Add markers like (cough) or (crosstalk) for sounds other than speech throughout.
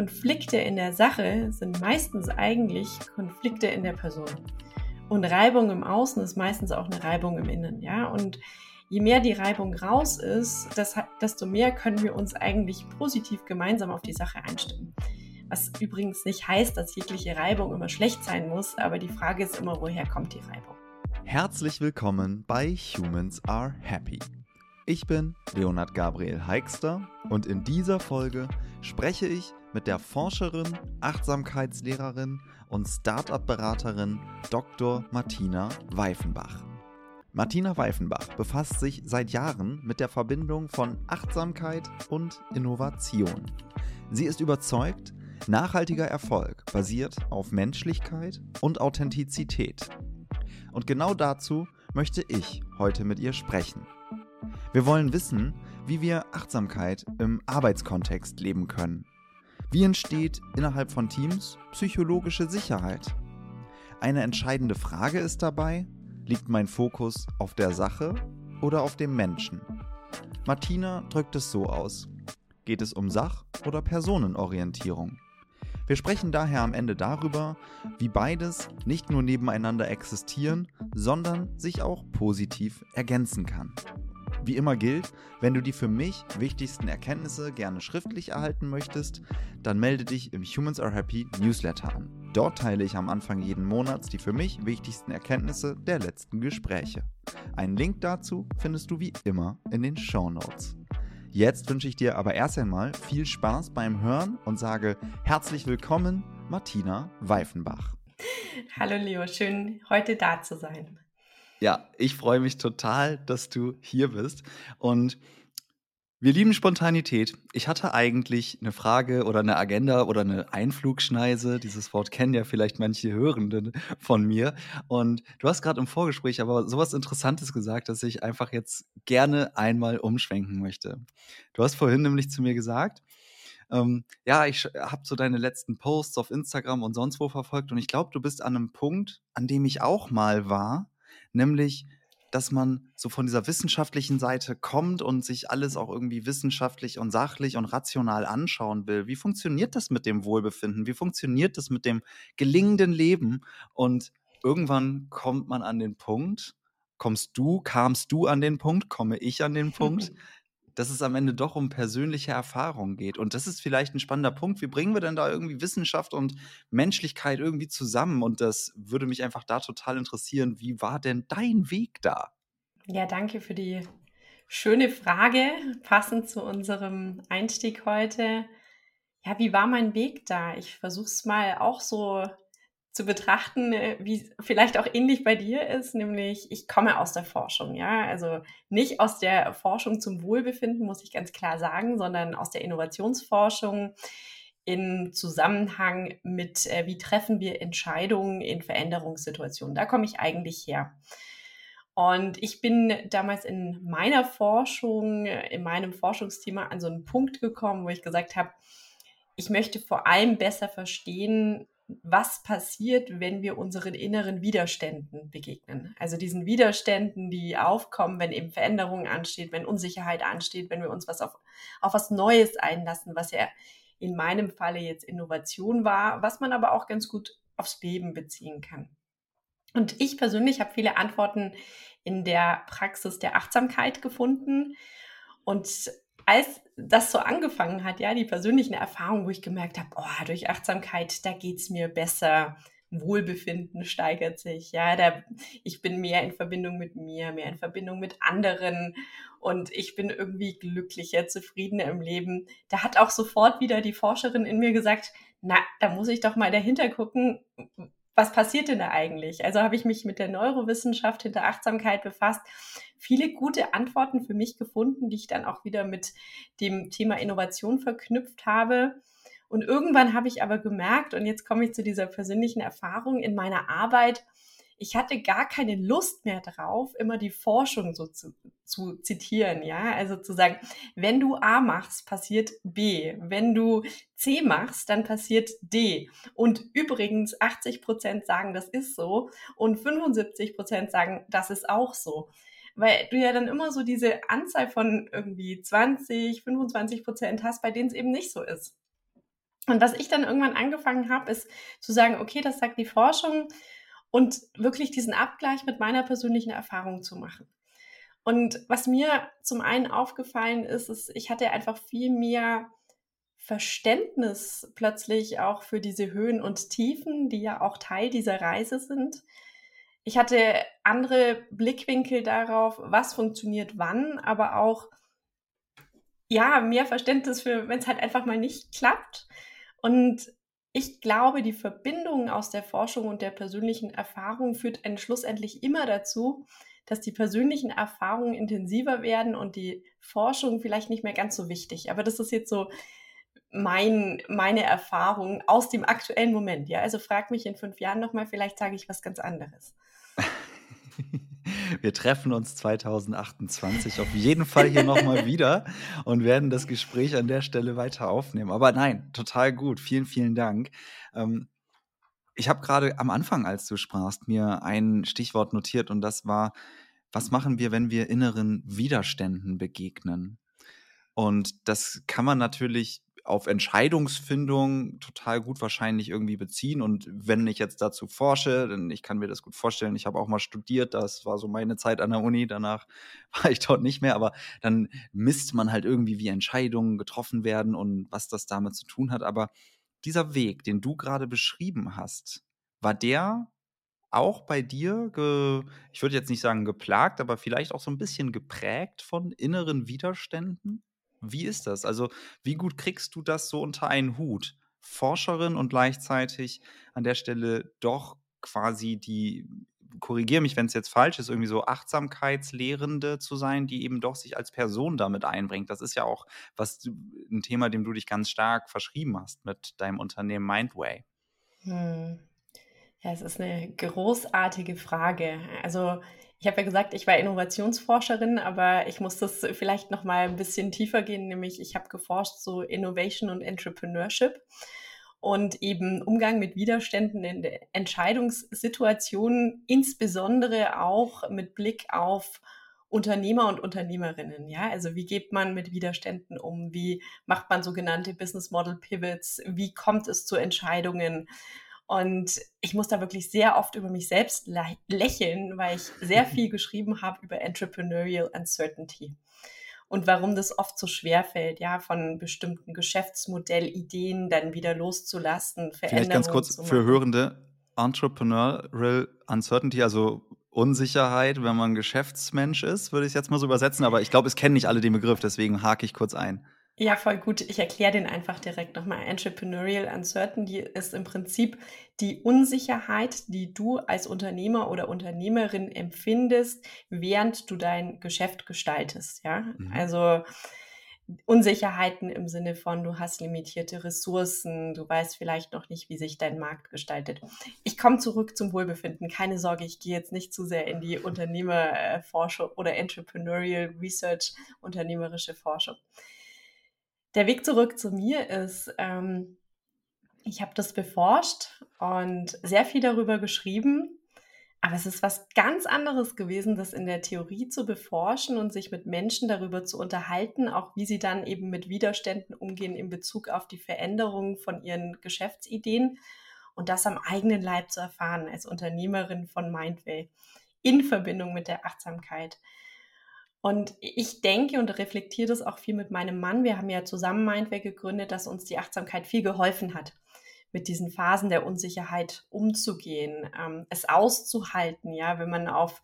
Konflikte in der Sache sind meistens eigentlich Konflikte in der Person. Und Reibung im Außen ist meistens auch eine Reibung im Innen, ja. Und je mehr die Reibung raus ist, desto mehr können wir uns eigentlich positiv gemeinsam auf die Sache einstimmen. Was übrigens nicht heißt, dass jegliche Reibung immer schlecht sein muss, aber die Frage ist immer, woher kommt die Reibung? Herzlich willkommen bei Humans Are Happy. Ich bin Leonard Gabriel Heikster und in dieser Folge spreche ich mit der Forscherin, Achtsamkeitslehrerin und Startup-Beraterin Dr. Martina Weifenbach. Martina Weifenbach befasst sich seit Jahren mit der Verbindung von Achtsamkeit und Innovation. Sie ist überzeugt, nachhaltiger Erfolg basiert auf Menschlichkeit und Authentizität. Und genau dazu möchte ich heute mit ihr sprechen. Wir wollen wissen, wie wir Achtsamkeit im Arbeitskontext leben können. Wie entsteht innerhalb von Teams psychologische Sicherheit? Eine entscheidende Frage ist dabei, liegt mein Fokus auf der Sache oder auf dem Menschen? Martina drückt es so aus. Geht es um Sach- oder Personenorientierung? Wir sprechen daher am Ende darüber, wie beides nicht nur nebeneinander existieren, sondern sich auch positiv ergänzen kann. Wie immer gilt, wenn du die für mich wichtigsten Erkenntnisse gerne schriftlich erhalten möchtest, dann melde dich im Humans Are Happy Newsletter an. Dort teile ich am Anfang jeden Monats die für mich wichtigsten Erkenntnisse der letzten Gespräche. Einen Link dazu findest du wie immer in den Show Notes. Jetzt wünsche ich dir aber erst einmal viel Spaß beim Hören und sage herzlich willkommen, Martina Weifenbach. Hallo Leo, schön heute da zu sein. Ja, ich freue mich total, dass du hier bist. Und wir lieben Spontanität. Ich hatte eigentlich eine Frage oder eine Agenda oder eine Einflugschneise. Dieses Wort kennen ja vielleicht manche Hörenden von mir. Und du hast gerade im Vorgespräch aber sowas Interessantes gesagt, dass ich einfach jetzt gerne einmal umschwenken möchte. Du hast vorhin nämlich zu mir gesagt, ähm, ja, ich habe so deine letzten Posts auf Instagram und sonst wo verfolgt und ich glaube, du bist an einem Punkt, an dem ich auch mal war nämlich dass man so von dieser wissenschaftlichen Seite kommt und sich alles auch irgendwie wissenschaftlich und sachlich und rational anschauen will. Wie funktioniert das mit dem Wohlbefinden? Wie funktioniert das mit dem gelingenden Leben? Und irgendwann kommt man an den Punkt, kommst du, kamst du an den Punkt, komme ich an den Punkt, (laughs) dass es am Ende doch um persönliche Erfahrungen geht. Und das ist vielleicht ein spannender Punkt. Wie bringen wir denn da irgendwie Wissenschaft und Menschlichkeit irgendwie zusammen? Und das würde mich einfach da total interessieren. Wie war denn dein Weg da? Ja, danke für die schöne Frage, passend zu unserem Einstieg heute. Ja, wie war mein Weg da? Ich versuche es mal auch so zu betrachten, äh, wie vielleicht auch ähnlich bei dir ist, nämlich ich komme aus der Forschung, ja, also nicht aus der Forschung zum Wohlbefinden, muss ich ganz klar sagen, sondern aus der Innovationsforschung in Zusammenhang mit, äh, wie treffen wir Entscheidungen in Veränderungssituationen. Da komme ich eigentlich her. Und ich bin damals in meiner Forschung, in meinem Forschungsthema an so einen Punkt gekommen, wo ich gesagt habe, ich möchte vor allem besser verstehen, was passiert, wenn wir unseren inneren Widerständen begegnen. Also diesen Widerständen, die aufkommen, wenn eben Veränderungen ansteht, wenn Unsicherheit ansteht, wenn wir uns was auf, auf was Neues einlassen, was ja in meinem Falle jetzt Innovation war, was man aber auch ganz gut aufs Leben beziehen kann. Und ich persönlich habe viele Antworten in der Praxis der Achtsamkeit gefunden und als das so angefangen hat, ja, die persönlichen Erfahrungen, wo ich gemerkt habe, oh, durch Achtsamkeit, da geht es mir besser, Wohlbefinden steigert sich, ja, da, ich bin mehr in Verbindung mit mir, mehr in Verbindung mit anderen und ich bin irgendwie glücklicher, zufriedener im Leben. Da hat auch sofort wieder die Forscherin in mir gesagt, na, da muss ich doch mal dahinter gucken, was passiert denn da eigentlich? Also habe ich mich mit der Neurowissenschaft hinter Achtsamkeit befasst, viele gute Antworten für mich gefunden, die ich dann auch wieder mit dem Thema Innovation verknüpft habe. Und irgendwann habe ich aber gemerkt, und jetzt komme ich zu dieser persönlichen Erfahrung in meiner Arbeit, ich hatte gar keine Lust mehr drauf, immer die Forschung so zu, zu zitieren, ja, also zu sagen, wenn du A machst, passiert B, wenn du C machst, dann passiert D. Und übrigens 80 Prozent sagen, das ist so und 75 Prozent sagen, das ist auch so. Weil du ja dann immer so diese Anzahl von irgendwie 20, 25 Prozent hast, bei denen es eben nicht so ist. Und was ich dann irgendwann angefangen habe, ist zu sagen, okay, das sagt die Forschung und wirklich diesen Abgleich mit meiner persönlichen Erfahrung zu machen. Und was mir zum einen aufgefallen ist, ist, ich hatte einfach viel mehr Verständnis plötzlich auch für diese Höhen und Tiefen, die ja auch Teil dieser Reise sind. Ich hatte andere Blickwinkel darauf, was funktioniert wann, aber auch ja, mehr Verständnis für, wenn es halt einfach mal nicht klappt. Und ich glaube, die Verbindung aus der Forschung und der persönlichen Erfahrung führt einen schlussendlich immer dazu, dass die persönlichen Erfahrungen intensiver werden und die Forschung vielleicht nicht mehr ganz so wichtig. Aber das ist jetzt so mein, meine Erfahrung aus dem aktuellen Moment. Ja, also frag mich in fünf Jahren nochmal, vielleicht sage ich was ganz anderes. (laughs) Wir treffen uns 2028 auf jeden Fall hier nochmal wieder und werden das Gespräch an der Stelle weiter aufnehmen. Aber nein, total gut. Vielen, vielen Dank. Ähm, ich habe gerade am Anfang, als du sprachst, mir ein Stichwort notiert und das war, was machen wir, wenn wir inneren Widerständen begegnen? Und das kann man natürlich auf Entscheidungsfindung total gut wahrscheinlich irgendwie beziehen. Und wenn ich jetzt dazu forsche, dann ich kann mir das gut vorstellen. Ich habe auch mal studiert, das war so meine Zeit an der Uni. Danach (laughs) war ich dort nicht mehr, aber dann misst man halt irgendwie, wie Entscheidungen getroffen werden und was das damit zu tun hat. Aber dieser Weg, den du gerade beschrieben hast, war der auch bei dir, ge, ich würde jetzt nicht sagen geplagt, aber vielleicht auch so ein bisschen geprägt von inneren Widerständen? Wie ist das? Also, wie gut kriegst du das so unter einen Hut? Forscherin und gleichzeitig an der Stelle doch quasi die, korrigiere mich, wenn es jetzt falsch ist, irgendwie so Achtsamkeitslehrende zu sein, die eben doch sich als Person damit einbringt. Das ist ja auch was ein Thema, dem du dich ganz stark verschrieben hast mit deinem Unternehmen Mindway. Hm. Ja, es ist eine großartige Frage. Also ich habe ja gesagt, ich war Innovationsforscherin, aber ich muss das vielleicht noch mal ein bisschen tiefer gehen, nämlich ich habe geforscht so Innovation und Entrepreneurship und eben Umgang mit Widerständen in Entscheidungssituationen, insbesondere auch mit Blick auf Unternehmer und Unternehmerinnen. Ja, also wie geht man mit Widerständen um? Wie macht man sogenannte Business Model Pivots? Wie kommt es zu Entscheidungen? Und ich muss da wirklich sehr oft über mich selbst lächeln, weil ich sehr (laughs) viel geschrieben habe über Entrepreneurial Uncertainty und warum das oft so schwer fällt, ja, von bestimmten Geschäftsmodellideen dann wieder loszulassen. Vielleicht ganz kurz für Hörende, Entrepreneurial Uncertainty, also Unsicherheit, wenn man Geschäftsmensch ist, würde ich es jetzt mal so übersetzen, aber ich glaube, es kennen nicht alle den Begriff, deswegen hake ich kurz ein. Ja, voll gut. Ich erkläre den einfach direkt nochmal. Entrepreneurial Uncertainty ist im Prinzip die Unsicherheit, die du als Unternehmer oder Unternehmerin empfindest, während du dein Geschäft gestaltest. Ja, mhm. also Unsicherheiten im Sinne von, du hast limitierte Ressourcen, du weißt vielleicht noch nicht, wie sich dein Markt gestaltet. Ich komme zurück zum Wohlbefinden. Keine Sorge, ich gehe jetzt nicht zu sehr in die Unternehmerforschung oder Entrepreneurial Research, unternehmerische Forschung der Weg zurück zu mir ist, ähm, ich habe das beforscht und sehr viel darüber geschrieben, aber es ist was ganz anderes gewesen, das in der Theorie zu beforschen und sich mit Menschen darüber zu unterhalten, auch wie sie dann eben mit Widerständen umgehen in Bezug auf die Veränderung von ihren Geschäftsideen und das am eigenen Leib zu erfahren als Unternehmerin von Mindway in Verbindung mit der Achtsamkeit. Und ich denke und reflektiere das auch viel mit meinem Mann. Wir haben ja zusammen Mindway gegründet, dass uns die Achtsamkeit viel geholfen hat, mit diesen Phasen der Unsicherheit umzugehen, ähm, es auszuhalten, ja, wenn man auf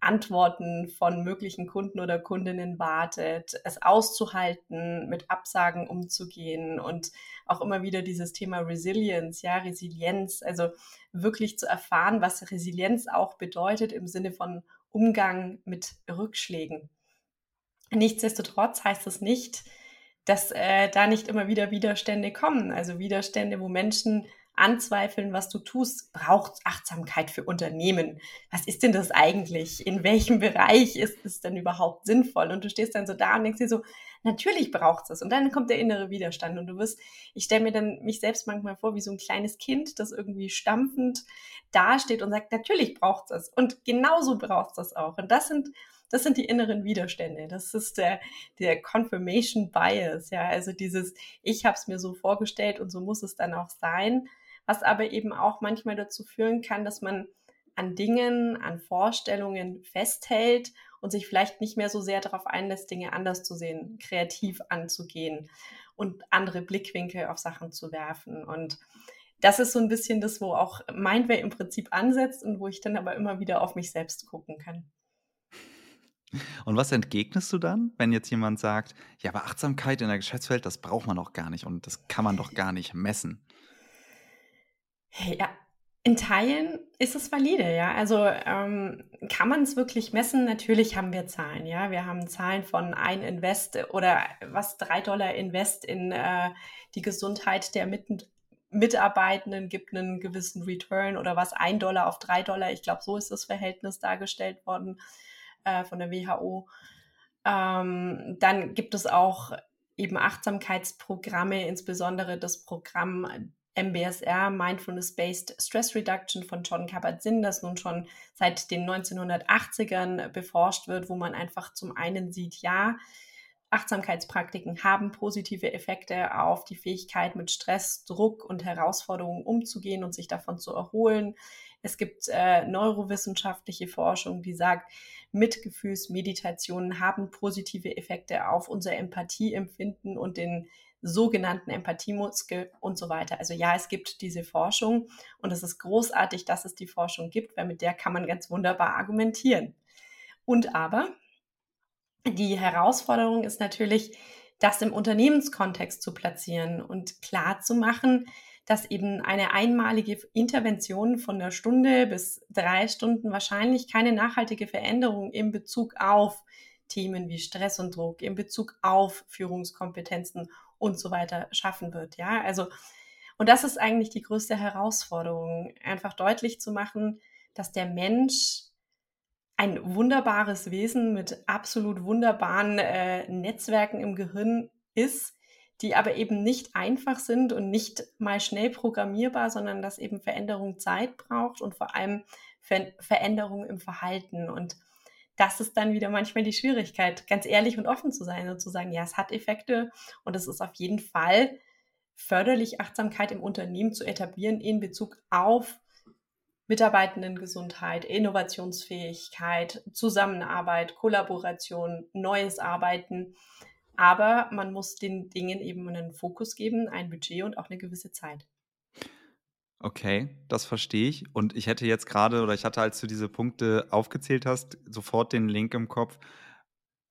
Antworten von möglichen Kunden oder Kundinnen wartet, es auszuhalten, mit Absagen umzugehen und auch immer wieder dieses Thema Resilience, ja, Resilienz, also wirklich zu erfahren, was Resilienz auch bedeutet im Sinne von Umgang mit Rückschlägen. Nichtsdestotrotz heißt es nicht, dass äh, da nicht immer wieder Widerstände kommen. Also Widerstände, wo Menschen anzweifeln, was du tust, braucht Achtsamkeit für Unternehmen. Was ist denn das eigentlich? In welchem Bereich ist es denn überhaupt sinnvoll? Und du stehst dann so da und denkst dir so, natürlich braucht es. Und dann kommt der innere Widerstand und du wirst, ich stelle mir dann mich selbst manchmal vor wie so ein kleines Kind, das irgendwie stampfend dasteht und sagt, natürlich braucht es. Und genauso braucht es auch. Und das sind das sind die inneren Widerstände. Das ist der, der Confirmation Bias, ja, also dieses, ich habe es mir so vorgestellt und so muss es dann auch sein, was aber eben auch manchmal dazu führen kann, dass man an Dingen, an Vorstellungen festhält und sich vielleicht nicht mehr so sehr darauf einlässt, Dinge anders zu sehen, kreativ anzugehen und andere Blickwinkel auf Sachen zu werfen. Und das ist so ein bisschen das, wo auch Mindway im Prinzip ansetzt und wo ich dann aber immer wieder auf mich selbst gucken kann. Und was entgegnest du dann, wenn jetzt jemand sagt, ja, aber Achtsamkeit in der Geschäftswelt, das braucht man doch gar nicht und das kann man doch gar nicht messen? Ja, in Teilen ist es valide, ja. Also ähm, kann man es wirklich messen? Natürlich haben wir Zahlen, ja. Wir haben Zahlen von ein Invest oder was drei Dollar Invest in äh, die Gesundheit der Mitten Mitarbeitenden gibt einen gewissen Return oder was ein Dollar auf drei Dollar. Ich glaube, so ist das Verhältnis dargestellt worden äh, von der WHO. Ähm, dann gibt es auch eben Achtsamkeitsprogramme, insbesondere das Programm MBSR, Mindfulness-Based Stress Reduction von John Kabat-Zinn, das nun schon seit den 1980ern beforscht wird, wo man einfach zum einen sieht, ja, Achtsamkeitspraktiken haben positive Effekte auf die Fähigkeit, mit Stress, Druck und Herausforderungen umzugehen und sich davon zu erholen. Es gibt äh, neurowissenschaftliche Forschung, die sagt, Mitgefühlsmeditationen haben positive Effekte auf unser Empathieempfinden und den sogenannten Empathiemuskel und so weiter. Also ja, es gibt diese Forschung und es ist großartig, dass es die Forschung gibt, weil mit der kann man ganz wunderbar argumentieren. Und aber die Herausforderung ist natürlich, das im Unternehmenskontext zu platzieren und klar zu machen, dass eben eine einmalige Intervention von einer Stunde bis drei Stunden wahrscheinlich keine nachhaltige Veränderung in Bezug auf Themen wie Stress und Druck, in Bezug auf Führungskompetenzen und so weiter schaffen wird. Ja, also, und das ist eigentlich die größte Herausforderung, einfach deutlich zu machen, dass der Mensch ein wunderbares Wesen mit absolut wunderbaren äh, Netzwerken im Gehirn ist, die aber eben nicht einfach sind und nicht mal schnell programmierbar, sondern dass eben Veränderung Zeit braucht und vor allem Ver Veränderung im Verhalten. Und das ist dann wieder manchmal die Schwierigkeit, ganz ehrlich und offen zu sein und zu sagen, ja, es hat Effekte und es ist auf jeden Fall förderlich, Achtsamkeit im Unternehmen zu etablieren in Bezug auf Mitarbeitendengesundheit, Innovationsfähigkeit, Zusammenarbeit, Kollaboration, neues Arbeiten. Aber man muss den Dingen eben einen Fokus geben, ein Budget und auch eine gewisse Zeit. Okay, das verstehe ich. Und ich hätte jetzt gerade, oder ich hatte, als du diese Punkte aufgezählt hast, sofort den Link im Kopf.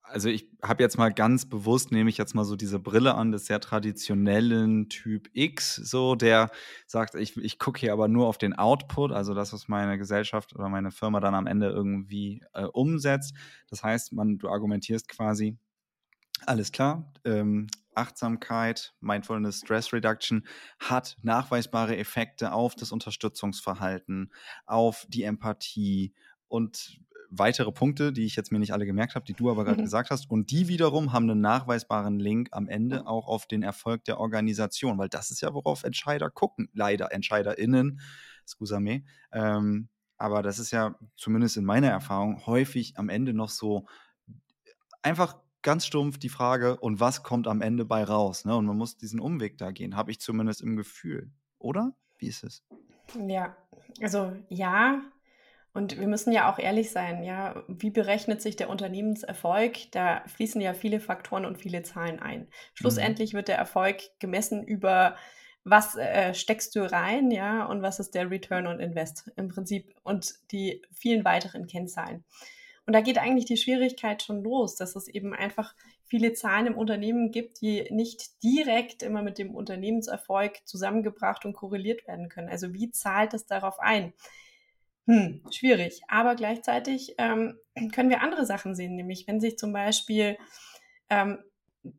Also ich habe jetzt mal ganz bewusst, nehme ich jetzt mal so diese Brille an des sehr traditionellen Typ X, so der sagt, ich, ich gucke hier aber nur auf den Output, also das, was meine Gesellschaft oder meine Firma dann am Ende irgendwie äh, umsetzt. Das heißt, man, du argumentierst quasi, alles klar, ähm, Achtsamkeit, Mindfulness, Stress Reduction hat nachweisbare Effekte auf das Unterstützungsverhalten, auf die Empathie und weitere Punkte, die ich jetzt mir nicht alle gemerkt habe, die du aber gerade mhm. gesagt hast. Und die wiederum haben einen nachweisbaren Link am Ende auch auf den Erfolg der Organisation, weil das ist ja, worauf Entscheider gucken. Leider EntscheiderInnen, scusame. Ähm, aber das ist ja zumindest in meiner Erfahrung häufig am Ende noch so einfach ganz stumpf die Frage, und was kommt am Ende bei raus? Ne? Und man muss diesen Umweg da gehen, habe ich zumindest im Gefühl. Oder? Wie ist es? Ja, also ja. Und wir müssen ja auch ehrlich sein, ja, wie berechnet sich der Unternehmenserfolg? Da fließen ja viele Faktoren und viele Zahlen ein. Schlussendlich mhm. wird der Erfolg gemessen über was äh, steckst du rein, ja, und was ist der Return on Invest im Prinzip und die vielen weiteren Kennzahlen. Und da geht eigentlich die Schwierigkeit schon los, dass es eben einfach viele Zahlen im Unternehmen gibt, die nicht direkt immer mit dem Unternehmenserfolg zusammengebracht und korreliert werden können. Also wie zahlt es darauf ein? Hm, schwierig. Aber gleichzeitig ähm, können wir andere Sachen sehen, nämlich wenn sich zum Beispiel ähm,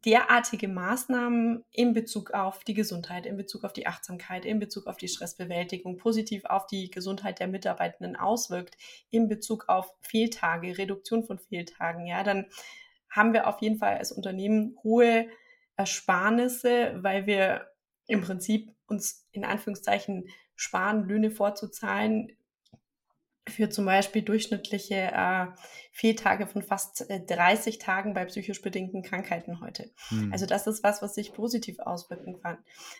derartige Maßnahmen in Bezug auf die Gesundheit, in Bezug auf die Achtsamkeit, in Bezug auf die Stressbewältigung positiv auf die Gesundheit der Mitarbeitenden auswirkt, in Bezug auf Fehltage, Reduktion von Fehltagen, ja, dann haben wir auf jeden Fall als Unternehmen hohe Ersparnisse, weil wir im Prinzip uns in Anführungszeichen sparen, Löhne vorzuzahlen, für zum Beispiel durchschnittliche äh, Fehltage von fast äh, 30 Tagen bei psychisch bedingten Krankheiten heute. Hm. Also das ist was, was sich positiv auswirken kann.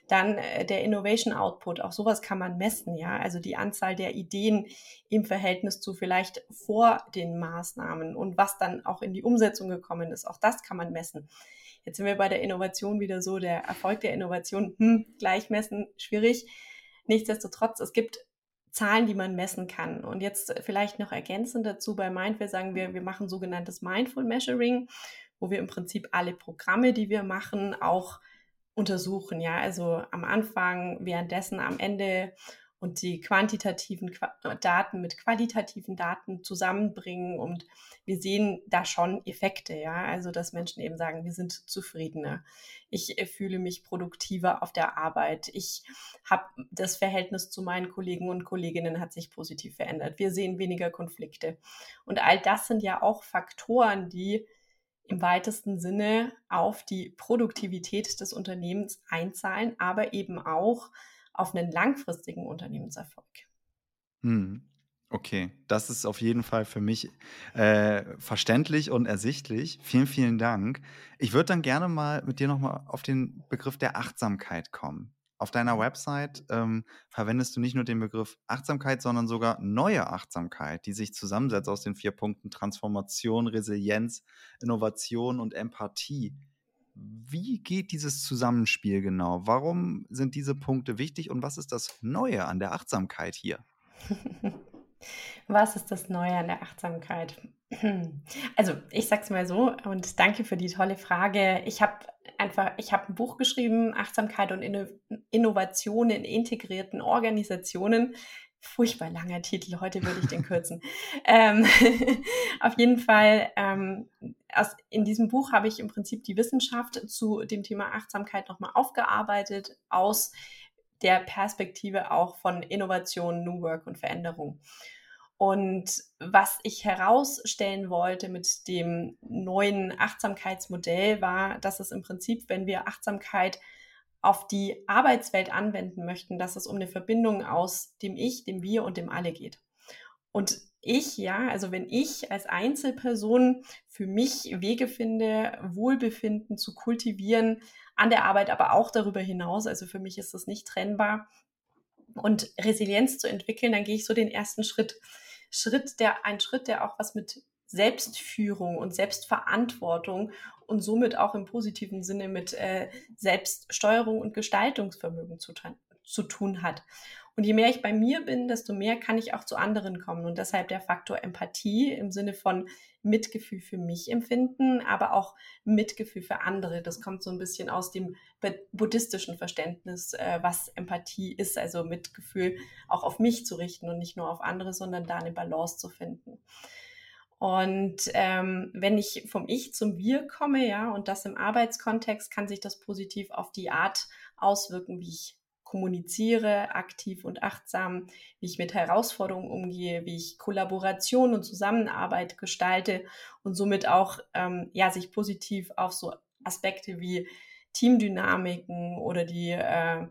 Dann äh, der Innovation Output, auch sowas kann man messen, ja. Also die Anzahl der Ideen im Verhältnis zu vielleicht vor den Maßnahmen und was dann auch in die Umsetzung gekommen ist, auch das kann man messen. Jetzt sind wir bei der Innovation wieder so, der Erfolg der Innovation, hm, gleich messen, schwierig. Nichtsdestotrotz, es gibt Zahlen, die man messen kann. Und jetzt vielleicht noch ergänzend dazu bei Mindful sagen wir, wir machen sogenanntes Mindful Measuring, wo wir im Prinzip alle Programme, die wir machen, auch untersuchen. Ja, also am Anfang, währenddessen, am Ende und die quantitativen Daten mit qualitativen Daten zusammenbringen und wir sehen da schon Effekte, ja, also dass Menschen eben sagen, wir sind zufriedener, ich äh, fühle mich produktiver auf der Arbeit, ich habe das Verhältnis zu meinen Kollegen und Kolleginnen hat sich positiv verändert, wir sehen weniger Konflikte. Und all das sind ja auch Faktoren, die im weitesten Sinne auf die Produktivität des Unternehmens einzahlen, aber eben auch auf einen langfristigen Unternehmenserfolg. Hm. Okay, das ist auf jeden Fall für mich äh, verständlich und ersichtlich. Vielen, vielen Dank. Ich würde dann gerne mal mit dir nochmal auf den Begriff der Achtsamkeit kommen. Auf deiner mhm. Website ähm, verwendest du nicht nur den Begriff Achtsamkeit, sondern sogar neue Achtsamkeit, die sich zusammensetzt aus den vier Punkten Transformation, Resilienz, Innovation und Empathie. Wie geht dieses Zusammenspiel genau? Warum sind diese Punkte wichtig und was ist das Neue an der Achtsamkeit hier? (laughs) Was ist das Neue an der Achtsamkeit? (clears throat) Also, ich sag's mal so und danke für die tolle Frage. Ich habe einfach, ich habe ein Buch geschrieben, Achtsamkeit und Inno Innovation in integrierten Organisationen furchtbar langer Titel, heute würde ich den kürzen. ähm, (laughs) auf jeden Fall, ähm, aus, in diesem Buch habe ich im Prinzip die Wissenschaft zu dem Thema Achtsamkeit nochmal aufgearbeitet, aus der Perspektive auch von Innovation, New Work und Veränderung. Und was ich herausstellen wollte mit dem neuen Achtsamkeitsmodell war, dass es im Prinzip, wenn wir Achtsamkeit auf die Arbeitswelt anwenden möchten, dass es um eine Verbindung aus dem Ich, dem Wir und dem Alle geht. Und ich, ja, also wenn ich als Einzelperson für mich Wege finde, Wohlbefinden zu kultivieren an der Arbeit, aber auch darüber hinaus, also für mich ist das nicht trennbar und Resilienz zu entwickeln, dann gehe ich so den ersten Schritt. Schritt, der, ein Schritt, der auch was mit Selbstführung und Selbstverantwortung und somit auch im positiven Sinne mit äh, Selbststeuerung und Gestaltungsvermögen zu, zu tun hat. Und je mehr ich bei mir bin, desto mehr kann ich auch zu anderen kommen. Und deshalb der Faktor Empathie im Sinne von Mitgefühl für mich empfinden, aber auch Mitgefühl für andere. Das kommt so ein bisschen aus dem buddhistischen Verständnis, äh, was Empathie ist, also Mitgefühl auch auf mich zu richten und nicht nur auf andere, sondern da eine Balance zu finden. Und ähm, wenn ich vom Ich zum Wir komme, ja, und das im Arbeitskontext, kann sich das positiv auf die Art auswirken, wie ich kommuniziere, aktiv und achtsam, wie ich mit Herausforderungen umgehe, wie ich Kollaboration und Zusammenarbeit gestalte und somit auch ähm, ja sich positiv auf so Aspekte wie Teamdynamiken oder die äh,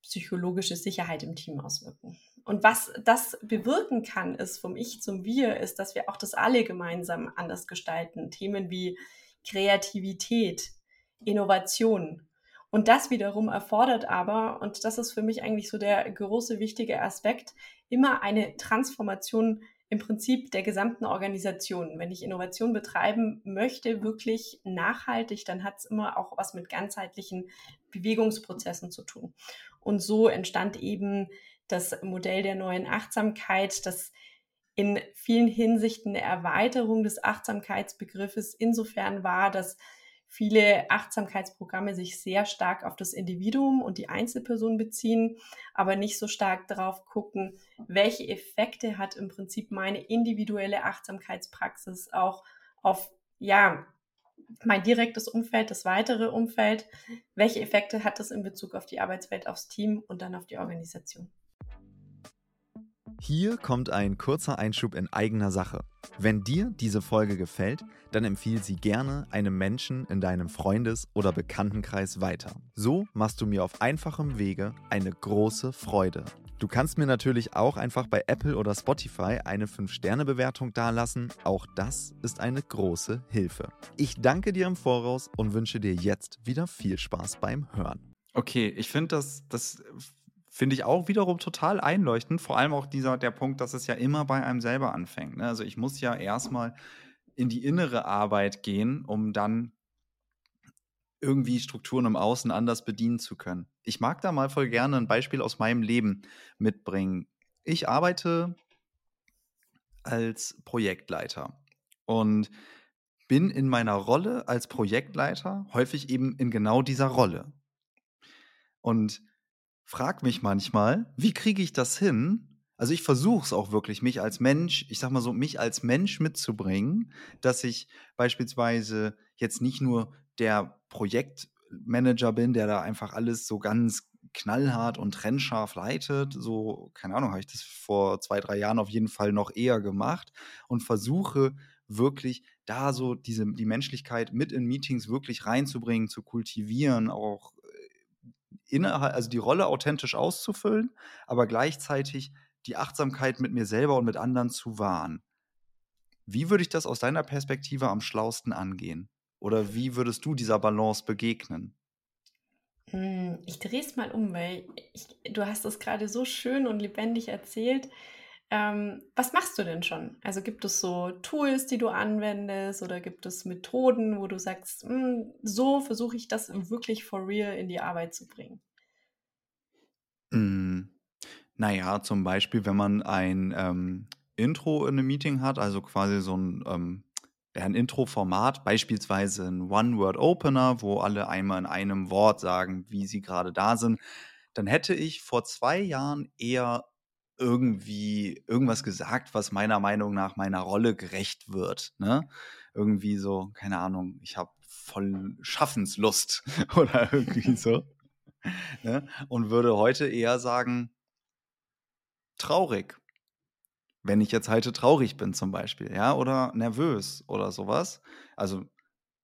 psychologische Sicherheit im Team auswirken. Und was das bewirken kann, ist vom Ich zum Wir, ist, dass wir auch das alle gemeinsam anders gestalten. Themen wie Kreativität, Innovation. Und das wiederum erfordert aber, und das ist für mich eigentlich so der große wichtige Aspekt, immer eine Transformation im Prinzip der gesamten Organisation. Wenn ich Innovation betreiben möchte, wirklich nachhaltig, dann hat es immer auch was mit ganzheitlichen Bewegungsprozessen zu tun. Und so entstand eben das Modell der neuen Achtsamkeit, das in vielen Hinsichten eine Erweiterung des Achtsamkeitsbegriffes insofern war, dass viele Achtsamkeitsprogramme sich sehr stark auf das Individuum und die Einzelperson beziehen, aber nicht so stark darauf gucken, welche Effekte hat im Prinzip meine individuelle Achtsamkeitspraxis auch auf, ja, mein direktes Umfeld, das weitere Umfeld, welche Effekte hat das in Bezug auf die Arbeitswelt, aufs Team und dann auf die Organisation. Hier kommt ein kurzer Einschub in eigener Sache. Wenn dir diese Folge gefällt, dann empfiehl sie gerne einem Menschen in deinem Freundes- oder Bekanntenkreis weiter. So machst du mir auf einfachem Wege eine große Freude. Du kannst mir natürlich auch einfach bei Apple oder Spotify eine 5-Sterne-Bewertung dalassen. Auch das ist eine große Hilfe. Ich danke dir im Voraus und wünsche dir jetzt wieder viel Spaß beim Hören. Okay, ich finde das, das finde ich auch wiederum total einleuchtend. Vor allem auch dieser der Punkt, dass es ja immer bei einem selber anfängt. Ne? Also ich muss ja erstmal in die innere Arbeit gehen, um dann irgendwie Strukturen im Außen anders bedienen zu können. Ich mag da mal voll gerne ein Beispiel aus meinem Leben mitbringen. Ich arbeite als Projektleiter und bin in meiner Rolle als Projektleiter häufig eben in genau dieser Rolle. Und frag mich manchmal, wie kriege ich das hin? Also ich versuche es auch wirklich, mich als Mensch, ich sag mal so, mich als Mensch mitzubringen, dass ich beispielsweise jetzt nicht nur der Projektmanager bin, der da einfach alles so ganz knallhart und trennscharf leitet. So, keine Ahnung, habe ich das vor zwei, drei Jahren auf jeden Fall noch eher gemacht und versuche wirklich da so diese, die Menschlichkeit mit in Meetings wirklich reinzubringen, zu kultivieren, auch innerhalb, also die Rolle authentisch auszufüllen, aber gleichzeitig die Achtsamkeit mit mir selber und mit anderen zu wahren. Wie würde ich das aus deiner Perspektive am schlausten angehen? Oder wie würdest du dieser Balance begegnen? Hm, ich drehe es mal um, weil ich, du hast es gerade so schön und lebendig erzählt. Ähm, was machst du denn schon? Also gibt es so Tools, die du anwendest oder gibt es Methoden, wo du sagst, hm, so versuche ich das wirklich for real in die Arbeit zu bringen? Mm, naja, zum Beispiel, wenn man ein ähm, Intro in einem Meeting hat, also quasi so ein ähm, ein Intro-Format, beispielsweise ein One-Word-Opener, wo alle einmal in einem Wort sagen, wie sie gerade da sind, dann hätte ich vor zwei Jahren eher irgendwie irgendwas gesagt, was meiner Meinung nach meiner Rolle gerecht wird. Ne? Irgendwie so, keine Ahnung, ich habe voll Schaffenslust (laughs) oder irgendwie (laughs) so. ne? Und würde heute eher sagen, traurig wenn ich jetzt heute traurig bin zum Beispiel, ja, oder nervös oder sowas. Also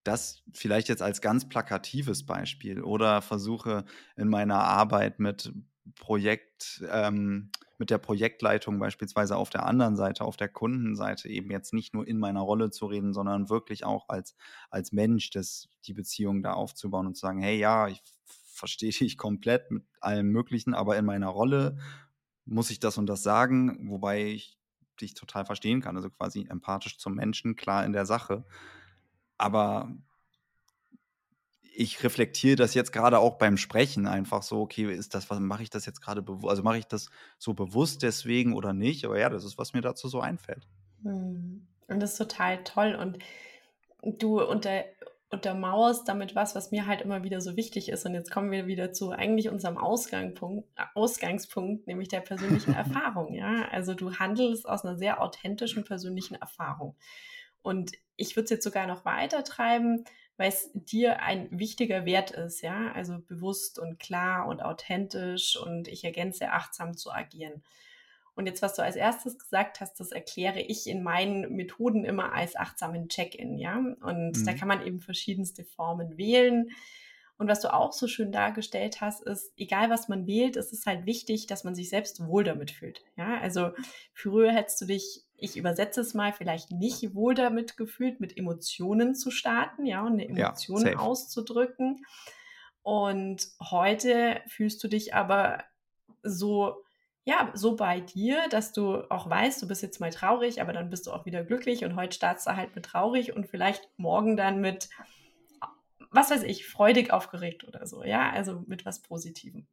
das vielleicht jetzt als ganz plakatives Beispiel oder versuche in meiner Arbeit mit Projekt, ähm, mit der Projektleitung beispielsweise auf der anderen Seite, auf der Kundenseite eben jetzt nicht nur in meiner Rolle zu reden, sondern wirklich auch als, als Mensch das, die Beziehung da aufzubauen und zu sagen, hey ja, ich verstehe dich komplett mit allem Möglichen, aber in meiner Rolle muss ich das und das sagen, wobei ich dich total verstehen kann. Also quasi empathisch zum Menschen, klar in der Sache. Aber ich reflektiere das jetzt gerade auch beim Sprechen einfach so, okay, ist das, was mache ich das jetzt gerade bewusst, also mache ich das so bewusst deswegen oder nicht? Aber ja, das ist, was mir dazu so einfällt. Hm. Und das ist total toll. Und du unter, untermauerst damit was, was mir halt immer wieder so wichtig ist. Und jetzt kommen wir wieder zu eigentlich unserem Ausgangspunkt, Ausgangspunkt, nämlich der persönlichen (laughs) Erfahrung. Ja, also du handelst aus einer sehr authentischen persönlichen Erfahrung. Und ich würde es jetzt sogar noch weiter treiben, weil es dir ein wichtiger Wert ist, ja, also bewusst und klar und authentisch und ich ergänze achtsam zu agieren. Und jetzt, was du als erstes gesagt hast, das erkläre ich in meinen Methoden immer als achtsamen Check-in, ja. Und mhm. da kann man eben verschiedenste Formen wählen. Und was du auch so schön dargestellt hast, ist, egal was man wählt, es ist halt wichtig, dass man sich selbst wohl damit fühlt. Ja, also früher hättest du dich, ich übersetze es mal, vielleicht nicht wohl damit gefühlt, mit Emotionen zu starten, ja, und eine Emotion ja, auszudrücken. Und heute fühlst du dich aber so ja, so bei dir, dass du auch weißt, du bist jetzt mal traurig, aber dann bist du auch wieder glücklich und heute startest du halt mit traurig und vielleicht morgen dann mit, was weiß ich, freudig aufgeregt oder so, ja, also mit was Positivem.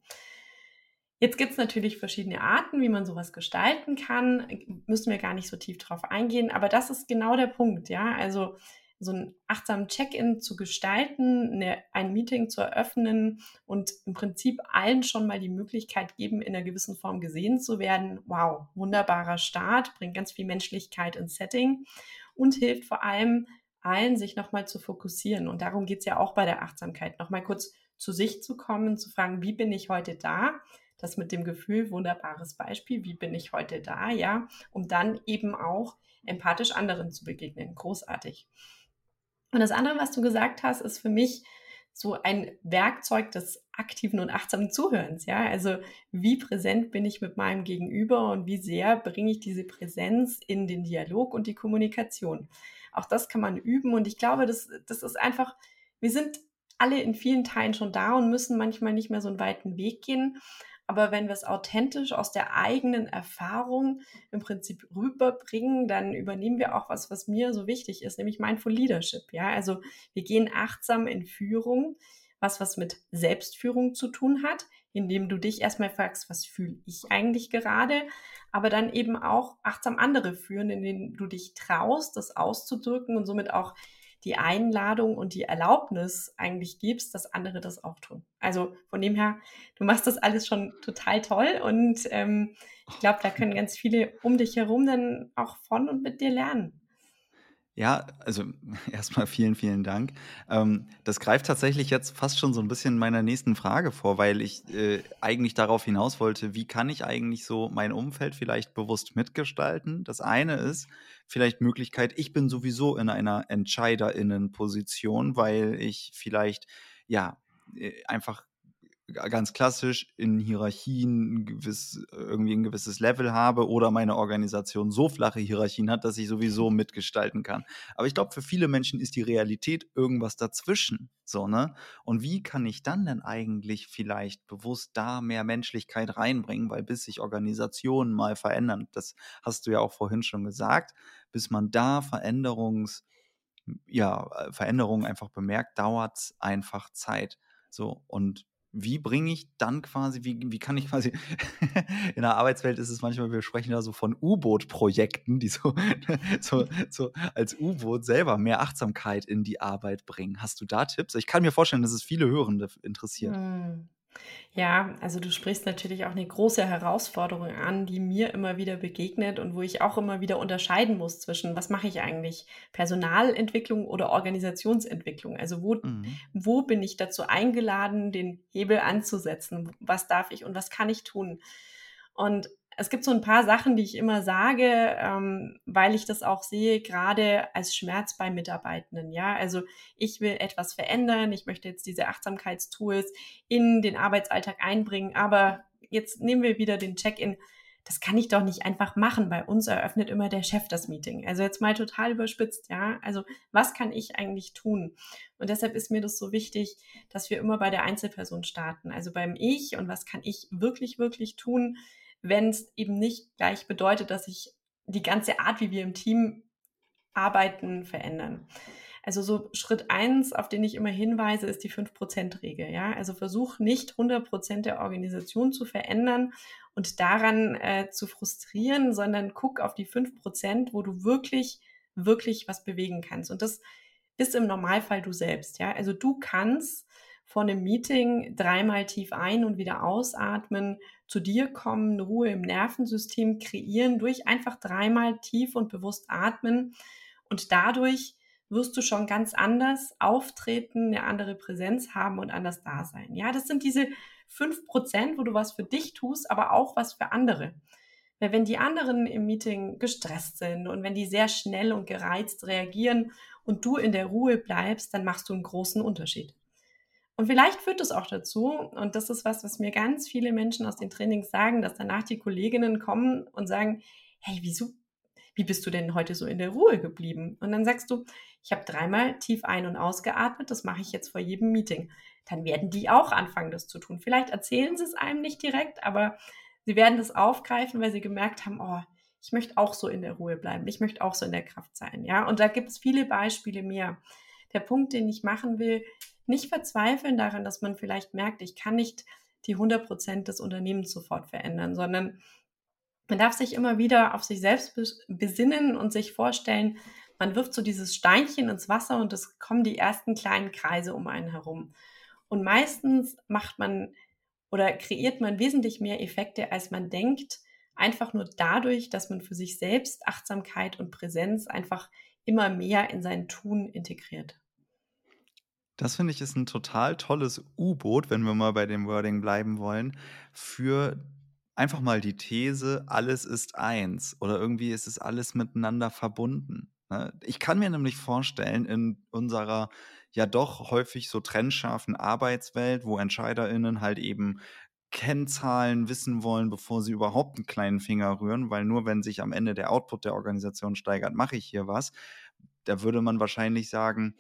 Jetzt gibt es natürlich verschiedene Arten, wie man sowas gestalten kann. Müssen wir gar nicht so tief drauf eingehen, aber das ist genau der Punkt, ja. Also so einen achtsamen Check-in zu gestalten, eine, ein Meeting zu eröffnen und im Prinzip allen schon mal die Möglichkeit geben, in einer gewissen Form gesehen zu werden. Wow, wunderbarer Start, bringt ganz viel Menschlichkeit ins Setting und hilft vor allem allen, sich nochmal zu fokussieren. Und darum geht es ja auch bei der Achtsamkeit, nochmal kurz zu sich zu kommen, zu fragen, wie bin ich heute da? Das mit dem Gefühl, wunderbares Beispiel, wie bin ich heute da, ja, um dann eben auch empathisch anderen zu begegnen. Großartig. Und das andere, was du gesagt hast, ist für mich so ein Werkzeug des aktiven und achtsamen Zuhörens. Ja, also wie präsent bin ich mit meinem Gegenüber und wie sehr bringe ich diese Präsenz in den Dialog und die Kommunikation. Auch das kann man üben und ich glaube, das, das ist einfach, wir sind alle in vielen Teilen schon da und müssen manchmal nicht mehr so einen weiten Weg gehen. Aber wenn wir es authentisch aus der eigenen Erfahrung im Prinzip rüberbringen, dann übernehmen wir auch was, was mir so wichtig ist, nämlich Mindful Leadership. Ja, also wir gehen achtsam in Führung, was was mit Selbstführung zu tun hat, indem du dich erstmal fragst, was fühle ich eigentlich gerade, aber dann eben auch achtsam andere führen, indem du dich traust, das auszudrücken und somit auch die Einladung und die Erlaubnis eigentlich gibst, dass andere das auch tun. Also von dem her, du machst das alles schon total toll und ähm, ich glaube, da können (laughs) ganz viele um dich herum dann auch von und mit dir lernen. Ja, also (laughs) erstmal vielen, vielen Dank. Ähm, das greift tatsächlich jetzt fast schon so ein bisschen meiner nächsten Frage vor, weil ich äh, eigentlich darauf hinaus wollte, wie kann ich eigentlich so mein Umfeld vielleicht bewusst mitgestalten? Das eine ist vielleicht Möglichkeit, ich bin sowieso in einer Entscheiderinnenposition, weil ich vielleicht ja äh, einfach ganz klassisch in Hierarchien gewiss, irgendwie ein gewisses Level habe oder meine Organisation so flache Hierarchien hat, dass ich sowieso (laughs) mitgestalten kann. Aber ich glaube, für viele Menschen ist die Realität irgendwas dazwischen. So, ne? Und wie kann ich dann denn eigentlich vielleicht bewusst da mehr Menschlichkeit reinbringen? Weil bis sich Organisationen mal verändern, das hast du ja auch vorhin schon gesagt, bis man da Veränderungs, ja, Veränderungen einfach bemerkt, dauert es einfach Zeit. So, und wie bringe ich dann quasi, wie, wie kann ich quasi, (laughs) in der Arbeitswelt ist es manchmal, wir sprechen da so von U-Boot-Projekten, die so, (laughs) so, so als U-Boot selber mehr Achtsamkeit in die Arbeit bringen. Hast du da Tipps? Ich kann mir vorstellen, dass es viele Hörende interessiert. Hm. Ja, also du sprichst natürlich auch eine große Herausforderung an, die mir immer wieder begegnet und wo ich auch immer wieder unterscheiden muss zwischen, was mache ich eigentlich, Personalentwicklung oder Organisationsentwicklung? Also wo, mhm. wo bin ich dazu eingeladen, den Hebel anzusetzen? Was darf ich und was kann ich tun? Und es gibt so ein paar Sachen, die ich immer sage, ähm, weil ich das auch sehe, gerade als Schmerz bei Mitarbeitenden. Ja, also ich will etwas verändern. Ich möchte jetzt diese Achtsamkeitstools in den Arbeitsalltag einbringen. Aber jetzt nehmen wir wieder den Check-in. Das kann ich doch nicht einfach machen. Bei uns eröffnet immer der Chef das Meeting. Also jetzt mal total überspitzt. Ja, also was kann ich eigentlich tun? Und deshalb ist mir das so wichtig, dass wir immer bei der Einzelperson starten. Also beim Ich und was kann ich wirklich, wirklich tun? Wenn es eben nicht gleich bedeutet, dass sich die ganze Art, wie wir im Team arbeiten, verändern. Also so Schritt eins, auf den ich immer hinweise, ist die 5%-Regel. Ja? Also versuch nicht 100% der Organisation zu verändern und daran äh, zu frustrieren, sondern guck auf die 5%, wo du wirklich, wirklich was bewegen kannst. Und das ist im Normalfall du selbst. Ja? Also du kannst vor einem Meeting dreimal tief ein- und wieder ausatmen, zu dir kommen, Ruhe im Nervensystem kreieren, durch einfach dreimal tief und bewusst atmen. Und dadurch wirst du schon ganz anders auftreten, eine andere Präsenz haben und anders da sein. Ja, das sind diese fünf Prozent, wo du was für dich tust, aber auch was für andere. Weil wenn die anderen im Meeting gestresst sind und wenn die sehr schnell und gereizt reagieren und du in der Ruhe bleibst, dann machst du einen großen Unterschied. Und vielleicht führt es auch dazu, und das ist was, was mir ganz viele Menschen aus den Trainings sagen, dass danach die Kolleginnen kommen und sagen, hey, wieso, wie bist du denn heute so in der Ruhe geblieben? Und dann sagst du, ich habe dreimal tief ein- und ausgeatmet, das mache ich jetzt vor jedem Meeting. Dann werden die auch anfangen, das zu tun. Vielleicht erzählen sie es einem nicht direkt, aber sie werden das aufgreifen, weil sie gemerkt haben, oh, ich möchte auch so in der Ruhe bleiben, ich möchte auch so in der Kraft sein. Ja, und da gibt es viele Beispiele mehr. Der Punkt, den ich machen will, nicht verzweifeln daran, dass man vielleicht merkt, ich kann nicht die 100 Prozent des Unternehmens sofort verändern, sondern man darf sich immer wieder auf sich selbst besinnen und sich vorstellen, man wirft so dieses Steinchen ins Wasser und es kommen die ersten kleinen Kreise um einen herum. Und meistens macht man oder kreiert man wesentlich mehr Effekte, als man denkt, einfach nur dadurch, dass man für sich selbst Achtsamkeit und Präsenz einfach immer mehr in sein Tun integriert. Das finde ich ist ein total tolles U-Boot, wenn wir mal bei dem Wording bleiben wollen, für einfach mal die These, alles ist eins oder irgendwie ist es alles miteinander verbunden. Ne? Ich kann mir nämlich vorstellen, in unserer ja doch häufig so trennscharfen Arbeitswelt, wo EntscheiderInnen halt eben Kennzahlen wissen wollen, bevor sie überhaupt einen kleinen Finger rühren, weil nur wenn sich am Ende der Output der Organisation steigert, mache ich hier was. Da würde man wahrscheinlich sagen,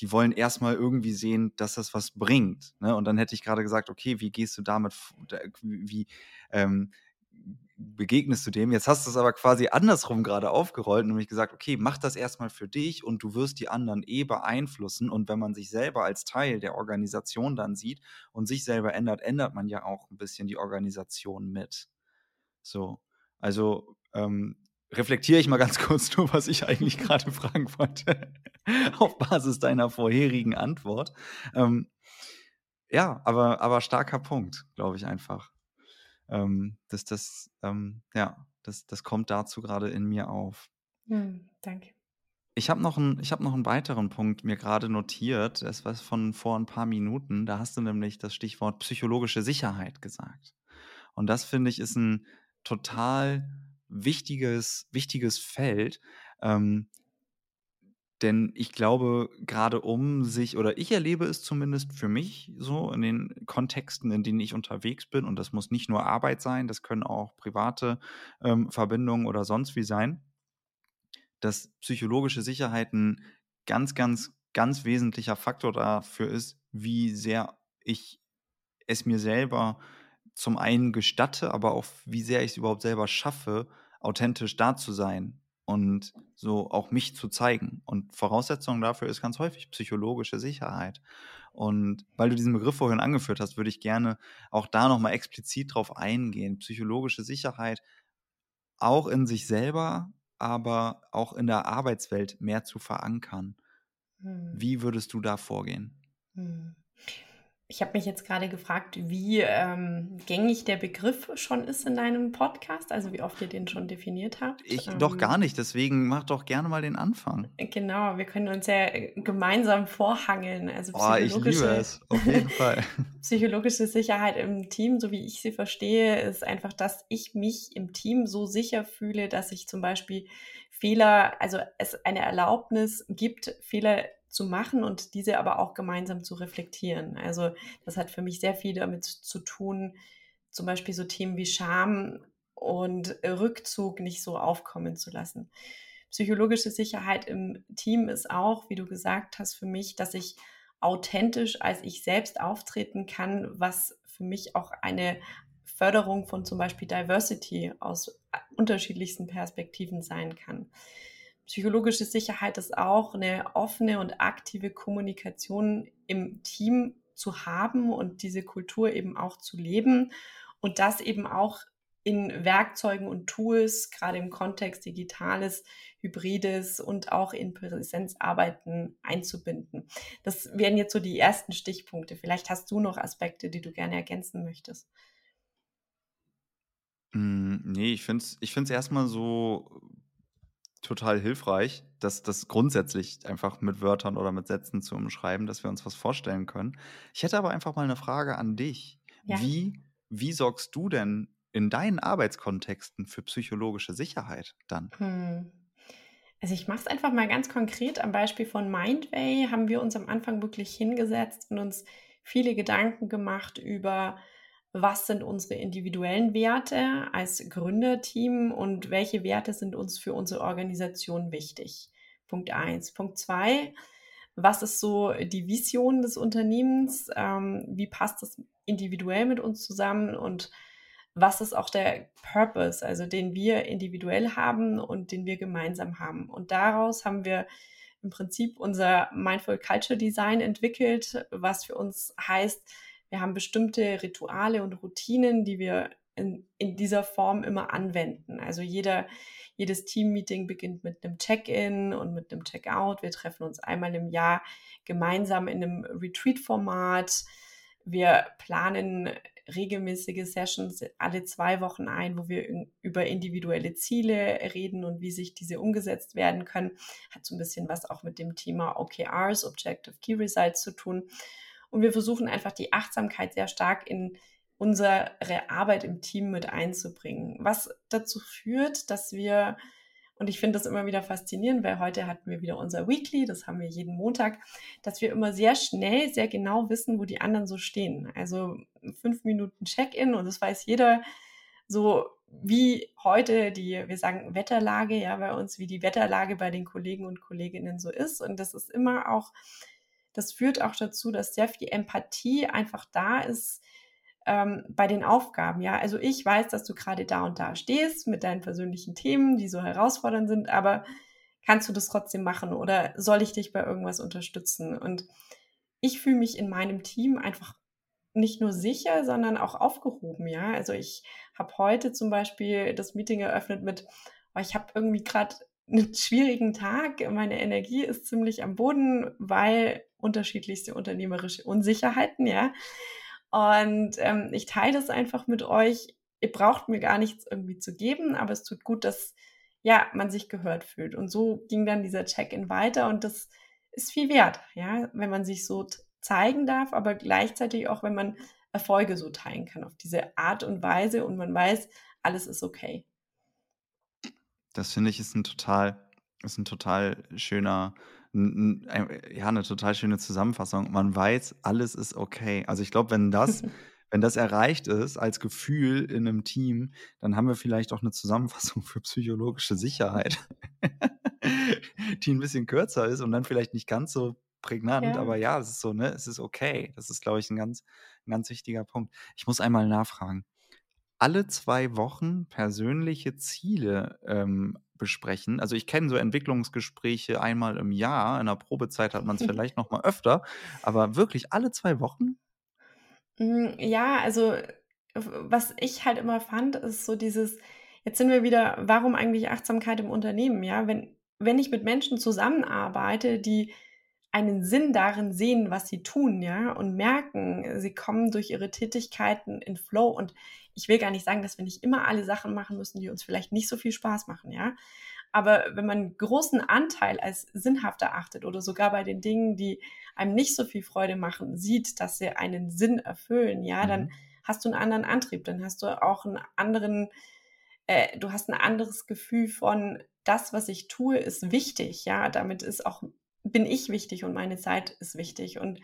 die wollen erstmal irgendwie sehen, dass das was bringt. Ne? Und dann hätte ich gerade gesagt, okay, wie gehst du damit, wie, ähm, begegnest du dem. Jetzt hast du es aber quasi andersrum gerade aufgerollt, nämlich gesagt, okay, mach das erstmal für dich und du wirst die anderen eh beeinflussen. Und wenn man sich selber als Teil der Organisation dann sieht und sich selber ändert, ändert man ja auch ein bisschen die Organisation mit. So, also ähm, reflektiere ich mal ganz (laughs) kurz nur, was ich eigentlich gerade fragen wollte, (laughs) auf Basis deiner vorherigen Antwort. Ähm, ja, aber, aber starker Punkt, glaube ich einfach ähm, dass das, ähm, ja, das, das kommt dazu gerade in mir auf. Hm, danke. Ich habe noch, ein, hab noch einen weiteren Punkt mir gerade notiert. Das war von vor ein paar Minuten. Da hast du nämlich das Stichwort psychologische Sicherheit gesagt. Und das finde ich ist ein total wichtiges, wichtiges Feld, ähm, denn ich glaube, gerade um sich, oder ich erlebe es zumindest für mich so in den Kontexten, in denen ich unterwegs bin, und das muss nicht nur Arbeit sein, das können auch private ähm, Verbindungen oder sonst wie sein, dass psychologische Sicherheit ein ganz, ganz, ganz wesentlicher Faktor dafür ist, wie sehr ich es mir selber zum einen gestatte, aber auch wie sehr ich es überhaupt selber schaffe, authentisch da zu sein und so auch mich zu zeigen. Und Voraussetzung dafür ist ganz häufig psychologische Sicherheit. Und weil du diesen Begriff vorhin angeführt hast, würde ich gerne auch da nochmal explizit drauf eingehen. Psychologische Sicherheit auch in sich selber, aber auch in der Arbeitswelt mehr zu verankern. Hm. Wie würdest du da vorgehen? Hm. Ich habe mich jetzt gerade gefragt, wie ähm, gängig der Begriff schon ist in deinem Podcast, also wie oft ihr den schon definiert habt. Ich ähm, doch gar nicht, deswegen mach doch gerne mal den Anfang. Genau, wir können uns ja äh, gemeinsam vorhangeln. Also oh, ich liebe es, auf jeden (laughs) Fall. psychologische Sicherheit im Team, so wie ich sie verstehe, ist einfach, dass ich mich im Team so sicher fühle, dass ich zum Beispiel Fehler, also es eine Erlaubnis gibt, Fehler zu machen und diese aber auch gemeinsam zu reflektieren. Also das hat für mich sehr viel damit zu tun, zum Beispiel so Themen wie Scham und Rückzug nicht so aufkommen zu lassen. Psychologische Sicherheit im Team ist auch, wie du gesagt hast, für mich, dass ich authentisch als ich selbst auftreten kann, was für mich auch eine Förderung von zum Beispiel Diversity aus unterschiedlichsten Perspektiven sein kann. Psychologische Sicherheit ist auch eine offene und aktive Kommunikation im Team zu haben und diese Kultur eben auch zu leben und das eben auch in Werkzeugen und Tools, gerade im Kontext Digitales, Hybrides und auch in Präsenzarbeiten einzubinden. Das wären jetzt so die ersten Stichpunkte. Vielleicht hast du noch Aspekte, die du gerne ergänzen möchtest. Mm, nee, ich finde es ich find's erstmal so total hilfreich, das, das grundsätzlich einfach mit Wörtern oder mit Sätzen zu umschreiben, dass wir uns was vorstellen können. Ich hätte aber einfach mal eine Frage an dich. Ja. Wie, wie sorgst du denn in deinen Arbeitskontexten für psychologische Sicherheit dann? Hm. Also ich mache es einfach mal ganz konkret. Am Beispiel von Mindway haben wir uns am Anfang wirklich hingesetzt und uns viele Gedanken gemacht über was sind unsere individuellen Werte als Gründerteam und welche Werte sind uns für unsere Organisation wichtig. Punkt eins. Punkt zwei, was ist so die Vision des Unternehmens? Ähm, wie passt das individuell mit uns zusammen? Und was ist auch der Purpose, also den wir individuell haben und den wir gemeinsam haben? Und daraus haben wir im Prinzip unser Mindful Culture Design entwickelt, was für uns heißt, wir haben bestimmte Rituale und Routinen, die wir in, in dieser Form immer anwenden. Also jeder, jedes Team-Meeting beginnt mit einem Check-in und mit einem Check-out. Wir treffen uns einmal im Jahr gemeinsam in einem Retreat-Format. Wir planen regelmäßige Sessions alle zwei Wochen ein, wo wir über individuelle Ziele reden und wie sich diese umgesetzt werden können. Hat so ein bisschen was auch mit dem Thema OKRs, Objective Key Results zu tun. Und wir versuchen einfach die Achtsamkeit sehr stark in unsere Arbeit im Team mit einzubringen. Was dazu führt, dass wir, Und ich finde das immer wieder faszinierend, weil heute hatten wir wieder unser Weekly, das haben wir jeden Montag, dass wir immer sehr schnell, sehr genau wissen, wo die anderen so stehen. Also fünf Minuten Check-in und das weiß jeder so wie heute die, wir sagen Wetterlage, ja, bei uns, wie die Wetterlage bei den Kollegen und Kolleginnen so ist. Und das ist immer auch, das führt auch dazu, dass sehr viel Empathie einfach da ist, ähm, bei den Aufgaben. Ja, also ich weiß, dass du gerade da und da stehst mit deinen persönlichen Themen, die so herausfordernd sind, aber kannst du das trotzdem machen oder soll ich dich bei irgendwas unterstützen? Und ich fühle mich in meinem Team einfach nicht nur sicher, sondern auch aufgehoben. Ja, also ich habe heute zum Beispiel das Meeting eröffnet mit, oh, ich habe irgendwie gerade einen schwierigen Tag, meine Energie ist ziemlich am Boden, weil unterschiedlichste unternehmerische Unsicherheiten, ja. Und ähm, ich teile das einfach mit euch. Ihr braucht mir gar nichts irgendwie zu geben, aber es tut gut, dass ja, man sich gehört fühlt. Und so ging dann dieser Check-in weiter und das ist viel wert, ja, wenn man sich so zeigen darf, aber gleichzeitig auch, wenn man Erfolge so teilen kann auf diese Art und Weise und man weiß, alles ist okay. Das finde ich ist ein total, ist ein total schöner ja, eine total schöne Zusammenfassung. Man weiß, alles ist okay. Also ich glaube, wenn das, (laughs) wenn das erreicht ist als Gefühl in einem Team, dann haben wir vielleicht auch eine Zusammenfassung für psychologische Sicherheit, (laughs) die ein bisschen kürzer ist und dann vielleicht nicht ganz so prägnant, ja. aber ja, es ist so, ne, es ist okay. Das ist, glaube ich, ein ganz, ein ganz wichtiger Punkt. Ich muss einmal nachfragen. Alle zwei Wochen persönliche Ziele ähm, besprechen. Also ich kenne so Entwicklungsgespräche einmal im Jahr. In der Probezeit hat man es (laughs) vielleicht noch mal öfter, aber wirklich alle zwei Wochen? Hm, ja, also was ich halt immer fand, ist so dieses, jetzt sind wir wieder, warum eigentlich Achtsamkeit im Unternehmen? Ja, wenn, wenn ich mit Menschen zusammenarbeite, die einen Sinn darin sehen, was sie tun, ja, und merken, sie kommen durch ihre Tätigkeiten in Flow. Und ich will gar nicht sagen, dass wir nicht immer alle Sachen machen müssen, die uns vielleicht nicht so viel Spaß machen, ja. Aber wenn man einen großen Anteil als sinnhaft erachtet oder sogar bei den Dingen, die einem nicht so viel Freude machen, sieht, dass sie einen Sinn erfüllen, ja, mhm. dann hast du einen anderen Antrieb, dann hast du auch einen anderen, äh, du hast ein anderes Gefühl von, das, was ich tue, ist wichtig, ja, damit ist auch bin ich wichtig und meine Zeit ist wichtig. Und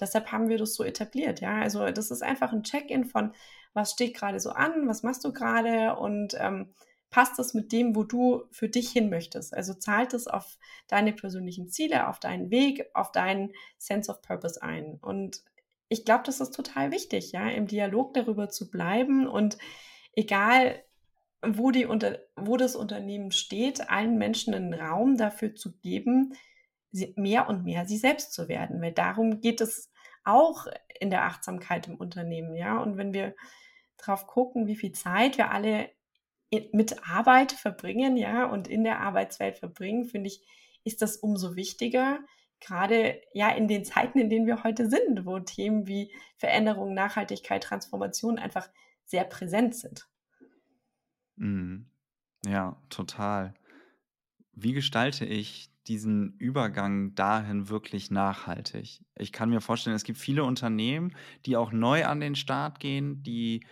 deshalb haben wir das so etabliert. Ja, also das ist einfach ein Check-in von, was steht gerade so an, was machst du gerade und ähm, passt das mit dem, wo du für dich hin möchtest. Also zahlt es auf deine persönlichen Ziele, auf deinen Weg, auf deinen Sense of Purpose ein. Und ich glaube, das ist total wichtig, ja, im Dialog darüber zu bleiben und egal, wo, die unter, wo das Unternehmen steht, allen Menschen einen Raum dafür zu geben, mehr und mehr sie selbst zu werden, weil darum geht es auch in der Achtsamkeit im Unternehmen, ja. Und wenn wir drauf gucken, wie viel Zeit wir alle mit Arbeit verbringen, ja, und in der Arbeitswelt verbringen, finde ich, ist das umso wichtiger, gerade ja in den Zeiten, in denen wir heute sind, wo Themen wie Veränderung, Nachhaltigkeit, Transformation einfach sehr präsent sind. Mhm. Ja, total. Wie gestalte ich diesen Übergang dahin wirklich nachhaltig? Ich kann mir vorstellen, es gibt viele Unternehmen, die auch neu an den Start gehen, die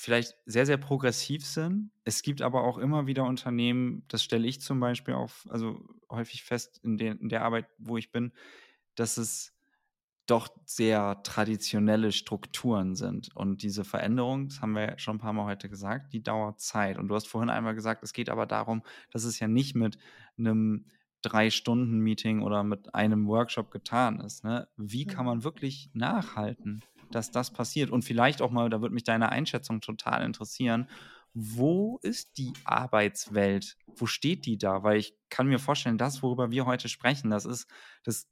vielleicht sehr, sehr progressiv sind. Es gibt aber auch immer wieder Unternehmen, das stelle ich zum Beispiel auch also häufig fest in, den, in der Arbeit, wo ich bin, dass es doch sehr traditionelle Strukturen sind. Und diese Veränderung, das haben wir schon ein paar Mal heute gesagt, die dauert Zeit. Und du hast vorhin einmal gesagt, es geht aber darum, dass es ja nicht mit einem Drei-Stunden-Meeting oder mit einem Workshop getan ist. Ne? Wie kann man wirklich nachhalten, dass das passiert? Und vielleicht auch mal, da würde mich deine Einschätzung total interessieren, wo ist die Arbeitswelt? Wo steht die da? Weil ich kann mir vorstellen, das, worüber wir heute sprechen, das ist, das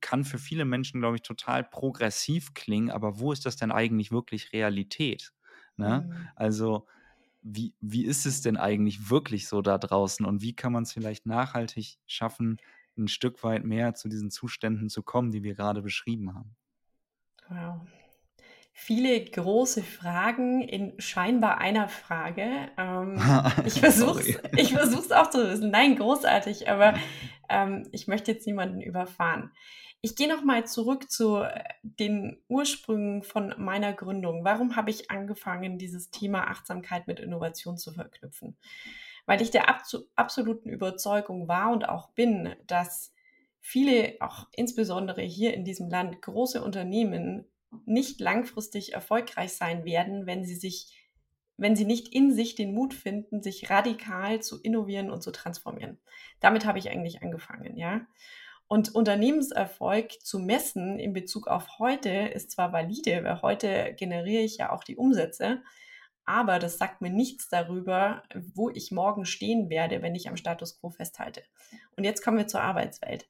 kann für viele Menschen, glaube ich, total progressiv klingen, aber wo ist das denn eigentlich wirklich Realität? Ne? Mhm. Also, wie, wie ist es denn eigentlich wirklich so da draußen und wie kann man es vielleicht nachhaltig schaffen, ein Stück weit mehr zu diesen Zuständen zu kommen, die wir gerade beschrieben haben? Wow. Viele große Fragen in scheinbar einer Frage. Ähm, (laughs) ich versuche es auch zu wissen. Nein, großartig, aber ähm, ich möchte jetzt niemanden überfahren. Ich gehe nochmal zurück zu äh, den Ursprüngen von meiner Gründung. Warum habe ich angefangen, dieses Thema Achtsamkeit mit Innovation zu verknüpfen? weil ich der absoluten Überzeugung war und auch bin, dass viele, auch insbesondere hier in diesem Land, große Unternehmen nicht langfristig erfolgreich sein werden, wenn sie sich, wenn sie nicht in sich den Mut finden, sich radikal zu innovieren und zu transformieren. Damit habe ich eigentlich angefangen, ja. Und Unternehmenserfolg zu messen in Bezug auf heute ist zwar valide, weil heute generiere ich ja auch die Umsätze, aber das sagt mir nichts darüber, wo ich morgen stehen werde, wenn ich am Status quo festhalte. Und jetzt kommen wir zur Arbeitswelt.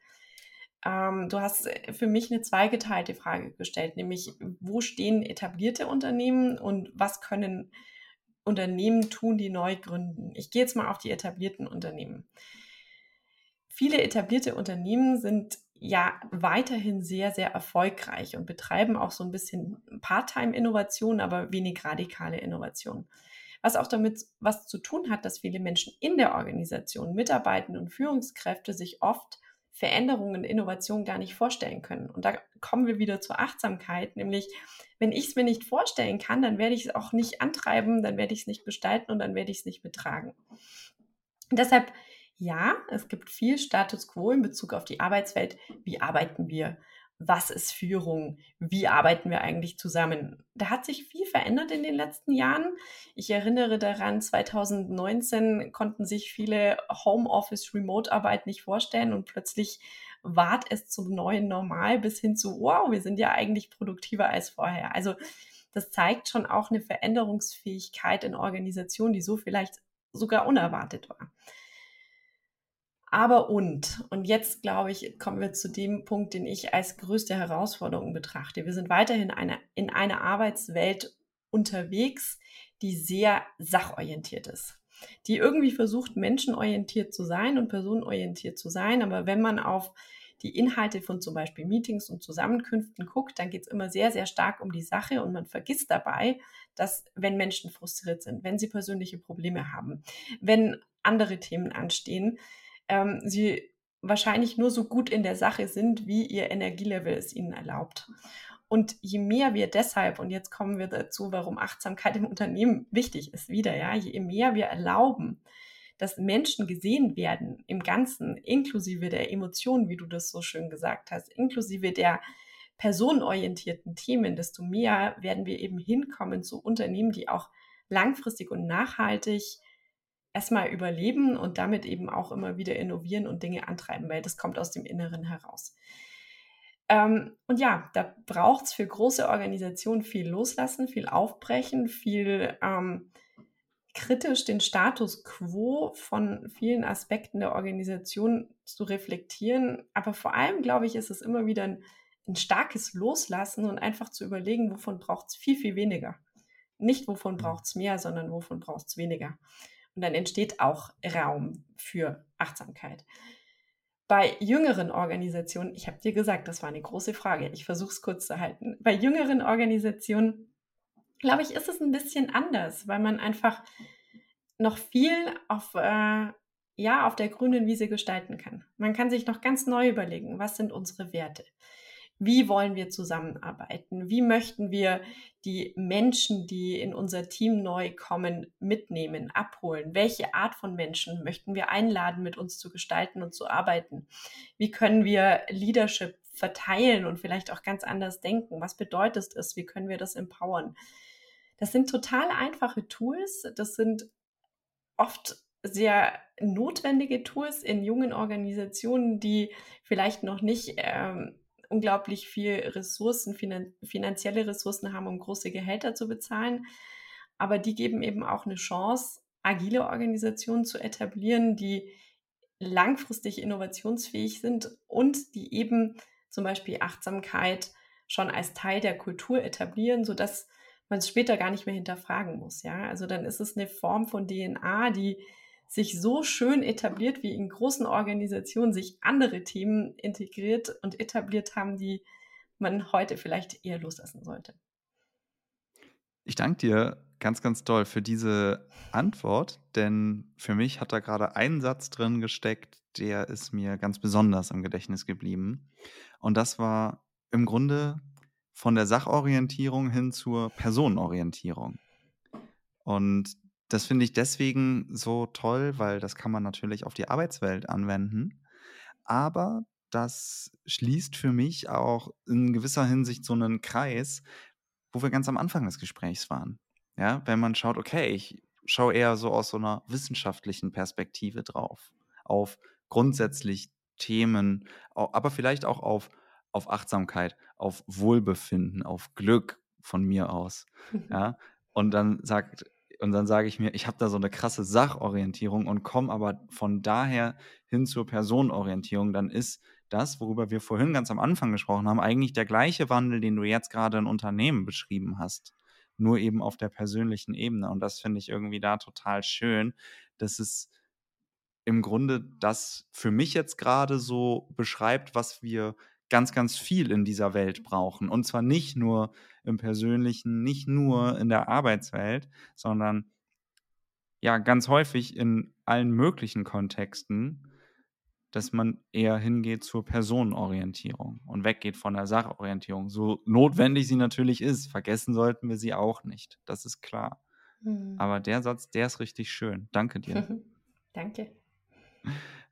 Ähm, du hast für mich eine zweigeteilte Frage gestellt, nämlich wo stehen etablierte Unternehmen und was können Unternehmen tun, die neu gründen. Ich gehe jetzt mal auf die etablierten Unternehmen. Viele etablierte Unternehmen sind ja weiterhin sehr, sehr erfolgreich und betreiben auch so ein bisschen Part-Time-Innovation, aber wenig radikale Innovation. Was auch damit was zu tun hat, dass viele Menschen in der Organisation, Mitarbeitende und Führungskräfte sich oft Veränderungen und Innovation gar nicht vorstellen können. Und da kommen wir wieder zur Achtsamkeit, nämlich wenn ich es mir nicht vorstellen kann, dann werde ich es auch nicht antreiben, dann werde ich es nicht gestalten und dann werde ich es nicht betragen. Und deshalb ja, es gibt viel Status quo in Bezug auf die Arbeitswelt. Wie arbeiten wir? Was ist Führung? Wie arbeiten wir eigentlich zusammen? Da hat sich viel verändert in den letzten Jahren. Ich erinnere daran, 2019 konnten sich viele Homeoffice, Remote-Arbeit nicht vorstellen und plötzlich ward es zum neuen Normal bis hin zu, wow, wir sind ja eigentlich produktiver als vorher. Also das zeigt schon auch eine Veränderungsfähigkeit in Organisationen, die so vielleicht sogar unerwartet war. Aber und, und jetzt glaube ich, kommen wir zu dem Punkt, den ich als größte Herausforderung betrachte. Wir sind weiterhin eine, in einer Arbeitswelt unterwegs, die sehr sachorientiert ist, die irgendwie versucht, menschenorientiert zu sein und personenorientiert zu sein. Aber wenn man auf die Inhalte von zum Beispiel Meetings und Zusammenkünften guckt, dann geht es immer sehr, sehr stark um die Sache und man vergisst dabei, dass wenn Menschen frustriert sind, wenn sie persönliche Probleme haben, wenn andere Themen anstehen, ähm, sie wahrscheinlich nur so gut in der Sache sind, wie ihr Energielevel es ihnen erlaubt. Und je mehr wir deshalb, und jetzt kommen wir dazu, warum Achtsamkeit im Unternehmen wichtig ist, wieder, ja, je mehr wir erlauben, dass Menschen gesehen werden im Ganzen, inklusive der Emotionen, wie du das so schön gesagt hast, inklusive der personenorientierten Themen, desto mehr werden wir eben hinkommen zu Unternehmen, die auch langfristig und nachhaltig erstmal überleben und damit eben auch immer wieder innovieren und Dinge antreiben, weil das kommt aus dem Inneren heraus. Ähm, und ja, da braucht es für große Organisationen viel loslassen, viel aufbrechen, viel ähm, kritisch den Status quo von vielen Aspekten der Organisation zu reflektieren. Aber vor allem, glaube ich, ist es immer wieder ein, ein starkes Loslassen und einfach zu überlegen, wovon braucht es viel, viel weniger. Nicht wovon mhm. braucht es mehr, sondern wovon braucht es weniger. Und dann entsteht auch Raum für Achtsamkeit. Bei jüngeren Organisationen, ich habe dir gesagt, das war eine große Frage, ich versuche es kurz zu halten. Bei jüngeren Organisationen, glaube ich, ist es ein bisschen anders, weil man einfach noch viel auf, äh, ja, auf der grünen Wiese gestalten kann. Man kann sich noch ganz neu überlegen, was sind unsere Werte? Wie wollen wir zusammenarbeiten? Wie möchten wir die Menschen, die in unser Team neu kommen, mitnehmen, abholen? Welche Art von Menschen möchten wir einladen, mit uns zu gestalten und zu arbeiten? Wie können wir Leadership verteilen und vielleicht auch ganz anders denken? Was bedeutet es? Wie können wir das empowern? Das sind total einfache Tools. Das sind oft sehr notwendige Tools in jungen Organisationen, die vielleicht noch nicht ähm, unglaublich viel Ressourcen, finan finanzielle Ressourcen haben, um große Gehälter zu bezahlen. Aber die geben eben auch eine Chance, agile Organisationen zu etablieren, die langfristig innovationsfähig sind und die eben zum Beispiel Achtsamkeit schon als Teil der Kultur etablieren, sodass man es später gar nicht mehr hinterfragen muss. Ja, also dann ist es eine Form von DNA, die sich so schön etabliert, wie in großen Organisationen sich andere Themen integriert und etabliert haben, die man heute vielleicht eher loslassen sollte. Ich danke dir ganz, ganz doll für diese Antwort, denn für mich hat da gerade ein Satz drin gesteckt, der ist mir ganz besonders im Gedächtnis geblieben. Und das war im Grunde von der Sachorientierung hin zur Personenorientierung. Und das finde ich deswegen so toll, weil das kann man natürlich auf die Arbeitswelt anwenden. Aber das schließt für mich auch in gewisser Hinsicht so einen Kreis, wo wir ganz am Anfang des Gesprächs waren. Ja, wenn man schaut, okay, ich schaue eher so aus so einer wissenschaftlichen Perspektive drauf, auf grundsätzlich Themen, aber vielleicht auch auf, auf Achtsamkeit, auf Wohlbefinden, auf Glück von mir aus. (laughs) Ja, und dann sagt, und dann sage ich mir, ich habe da so eine krasse Sachorientierung und komme aber von daher hin zur Personenorientierung, dann ist das, worüber wir vorhin ganz am Anfang gesprochen haben, eigentlich der gleiche Wandel, den du jetzt gerade in Unternehmen beschrieben hast, nur eben auf der persönlichen Ebene. Und das finde ich irgendwie da total schön, dass es im Grunde das für mich jetzt gerade so beschreibt, was wir ganz, ganz viel in dieser Welt brauchen. Und zwar nicht nur im persönlichen, nicht nur in der Arbeitswelt, sondern ja, ganz häufig in allen möglichen Kontexten dass man eher hingeht zur Personenorientierung und weggeht von der Sachorientierung. So notwendig sie natürlich ist, vergessen sollten wir sie auch nicht. Das ist klar. Mhm. Aber der Satz, der ist richtig schön. Danke dir. (laughs) Danke.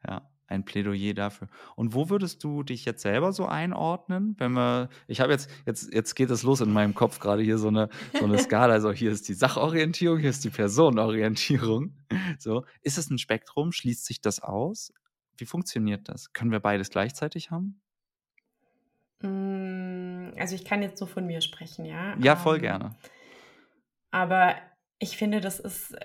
Ja, ein Plädoyer dafür. Und wo würdest du dich jetzt selber so einordnen, wenn wir, ich habe jetzt, jetzt, jetzt geht es los in meinem Kopf gerade hier so eine, so eine (laughs) Skala, also hier ist die Sachorientierung, hier ist die Personenorientierung. (laughs) So, ist es ein Spektrum? Schließt sich das aus? Wie funktioniert das? Können wir beides gleichzeitig haben? Hm, also ich kann jetzt so von mir sprechen, ja. Ja, voll ähm, gerne. Aber ich finde, das ist,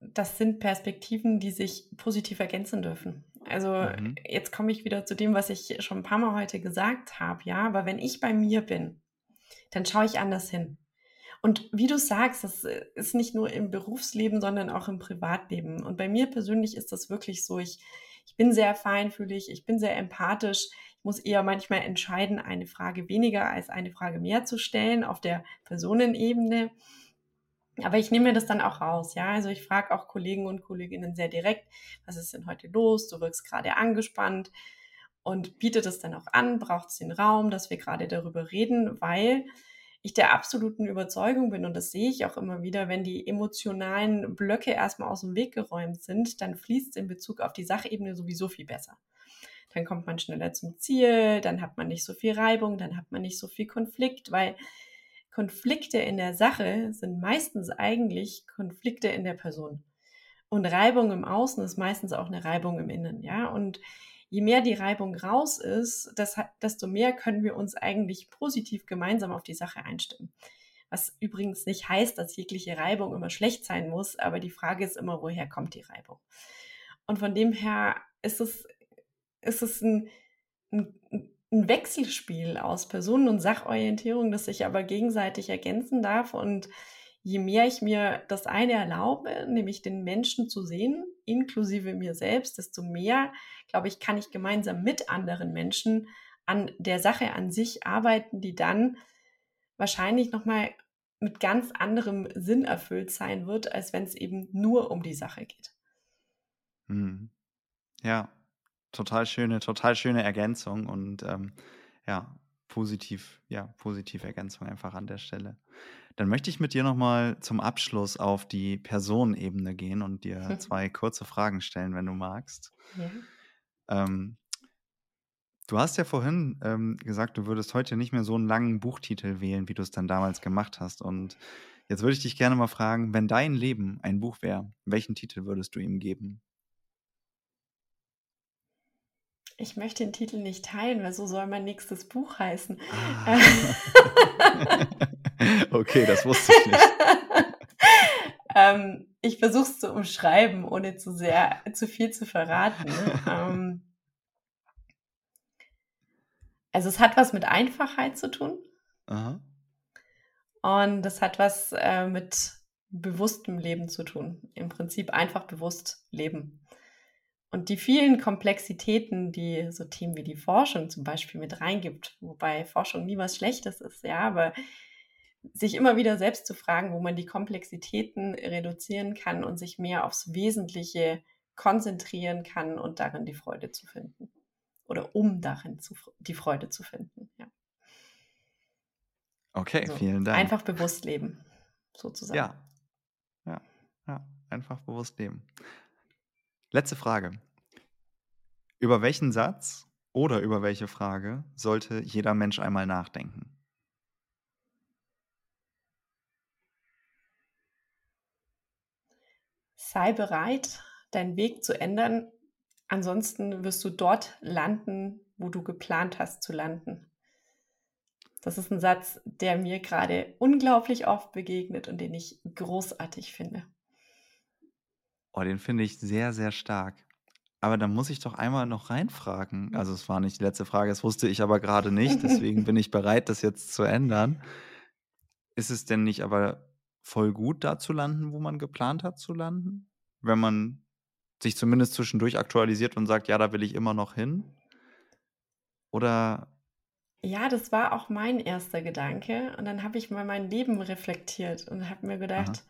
das sind Perspektiven, die sich positiv ergänzen dürfen. Also mhm. jetzt komme ich wieder zu dem, was ich schon ein paar Mal heute gesagt habe, ja. Aber wenn ich bei mir bin, dann schaue ich anders hin. Und wie du sagst, das ist nicht nur im Berufsleben, sondern auch im Privatleben. Und bei mir persönlich ist das wirklich so, ich, ich bin sehr feinfühlig, ich bin sehr empathisch. Ich muss eher manchmal entscheiden, eine Frage weniger als eine Frage mehr zu stellen auf der Personenebene. Aber ich nehme mir das dann auch raus, ja. Also ich frage auch Kollegen und Kolleginnen sehr direkt, was ist denn heute los? Du wirkst gerade angespannt und biete das dann auch an, braucht es den Raum, dass wir gerade darüber reden, weil ich der absoluten Überzeugung bin, und das sehe ich auch immer wieder, wenn die emotionalen Blöcke erstmal aus dem Weg geräumt sind, dann fließt es in Bezug auf die Sachebene sowieso viel besser. Dann kommt man schneller zum Ziel, dann hat man nicht so viel Reibung, dann hat man nicht so viel Konflikt, weil Konflikte in der Sache sind meistens eigentlich Konflikte in der Person. Und Reibung im Außen ist meistens auch eine Reibung im Innen, ja. Und je mehr die Reibung raus ist, desto mehr können wir uns eigentlich positiv gemeinsam auf die Sache einstimmen. Was übrigens nicht heißt, dass jegliche Reibung immer schlecht sein muss, aber die Frage ist immer, woher kommt die Reibung? Und von dem her ist es, ist es ein, ein, ein Wechselspiel aus Personen- und Sachorientierung, das sich aber gegenseitig ergänzen darf. Und je mehr ich mir das eine erlaube, nämlich den Menschen zu sehen, inklusive mir selbst, desto mehr, glaube ich, kann ich gemeinsam mit anderen Menschen an der Sache an sich arbeiten, die dann wahrscheinlich nochmal mit ganz anderem Sinn erfüllt sein wird, als wenn es eben nur um die Sache geht. Hm. Ja, total schöne, total schöne Ergänzung und ähm, ja, positiv, ja, positive Ergänzung einfach an der Stelle. Dann möchte ich mit dir nochmal zum Abschluss auf die Personenebene gehen und dir (laughs) zwei kurze Fragen stellen, wenn du magst. Ja. Ähm, du hast ja vorhin ähm, gesagt, du würdest heute nicht mehr so einen langen Buchtitel wählen, wie du es dann damals gemacht hast. Und jetzt würde ich dich gerne mal fragen, wenn dein Leben ein Buch wäre, welchen Titel würdest du ihm geben? Ich möchte den Titel nicht teilen, weil so soll mein nächstes Buch heißen. Ah. (laughs) okay, das wusste ich nicht. (laughs) ähm, ich versuche es zu umschreiben, ohne zu sehr, zu viel zu verraten. (laughs) Ähm, also es hat was mit Einfachheit zu tun. Aha. Und es hat was äh, mit bewusstem Leben zu tun. Im Prinzip einfach bewusst leben. Und die vielen Komplexitäten, die so Themen wie die Forschung zum Beispiel mit reingibt, wobei Forschung nie was Schlechtes ist, ja, aber sich immer wieder selbst zu fragen, wo man die Komplexitäten reduzieren kann und sich mehr aufs Wesentliche konzentrieren kann und darin die Freude zu finden. Oder um darin zu, die Freude zu finden, ja. Okay, also vielen Dank. Einfach bewusst leben, sozusagen. Ja. Ja, ja. einfach bewusst leben. Letzte Frage. Über welchen Satz oder über welche Frage sollte jeder Mensch einmal nachdenken? Sei bereit, deinen Weg zu ändern. Ansonsten wirst du dort landen, wo du geplant hast zu landen. Das ist ein Satz, der mir gerade unglaublich oft begegnet und den ich großartig finde. Oh, den finde ich sehr, sehr stark. Aber da muss ich doch einmal noch reinfragen. Also es war nicht die letzte Frage, das wusste ich aber gerade nicht, deswegen bin ich bereit, das jetzt zu ändern. Ist es denn nicht aber voll gut, da zu landen, wo man geplant hat zu landen? Wenn man sich zumindest zwischendurch aktualisiert und sagt, ja, da will ich immer noch hin? Oder ja, das war auch mein erster Gedanke. Und dann habe ich mal mein Leben reflektiert und habe mir gedacht, Aha.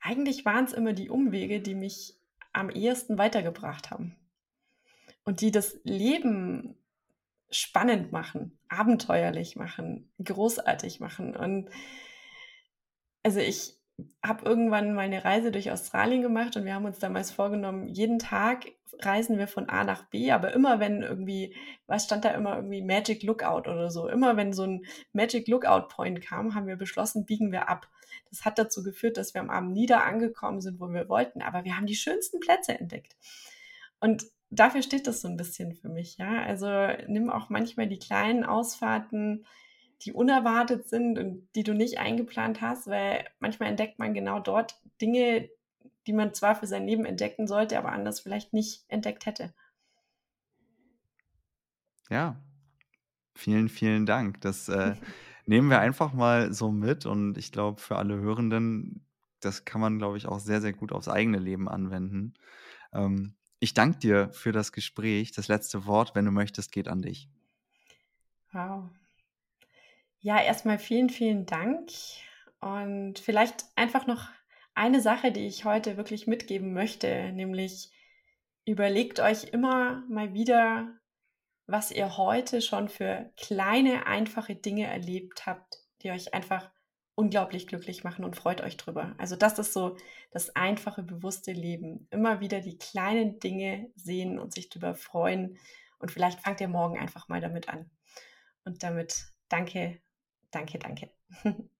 Eigentlich waren es immer die Umwege, die mich am ehesten weitergebracht haben. Und die das Leben spannend machen, abenteuerlich machen, großartig machen. Und also ich habe irgendwann mal eine Reise durch Australien gemacht und wir haben uns damals vorgenommen, jeden Tag reisen wir von A nach B, aber immer wenn irgendwie, was stand da immer irgendwie Magic Lookout oder so, immer wenn so ein Magic Lookout Point kam, haben wir beschlossen, biegen wir ab. Das hat dazu geführt, dass wir am Abend nieder angekommen sind, wo wir wollten, aber wir haben die schönsten Plätze entdeckt. Und dafür steht das so ein bisschen für mich, ja. Also nimm auch manchmal die kleinen Ausfahrten, die unerwartet sind und die du nicht eingeplant hast, weil manchmal entdeckt man genau dort Dinge, die man zwar für sein Leben entdecken sollte, aber anders vielleicht nicht entdeckt hätte. Ja, vielen, vielen Dank. Das äh, (laughs) nehmen wir einfach mal so mit und ich glaube, für alle Hörenden, das kann man, glaube ich, auch sehr, sehr gut aufs eigene Leben anwenden. Ähm, ich danke dir für das Gespräch. Das letzte Wort, wenn du möchtest, geht an dich. Wow. Ja, erstmal vielen, vielen Dank. Und vielleicht einfach noch eine Sache, die ich heute wirklich mitgeben möchte, nämlich überlegt euch immer mal wieder, was ihr heute schon für kleine, einfache Dinge erlebt habt, die euch einfach unglaublich glücklich machen und freut euch drüber. Also das ist so das einfache, bewusste Leben. Immer wieder die kleinen Dinge sehen und sich drüber freuen. Und vielleicht fangt ihr morgen einfach mal damit an. Und damit danke Danke, danke. (laughs)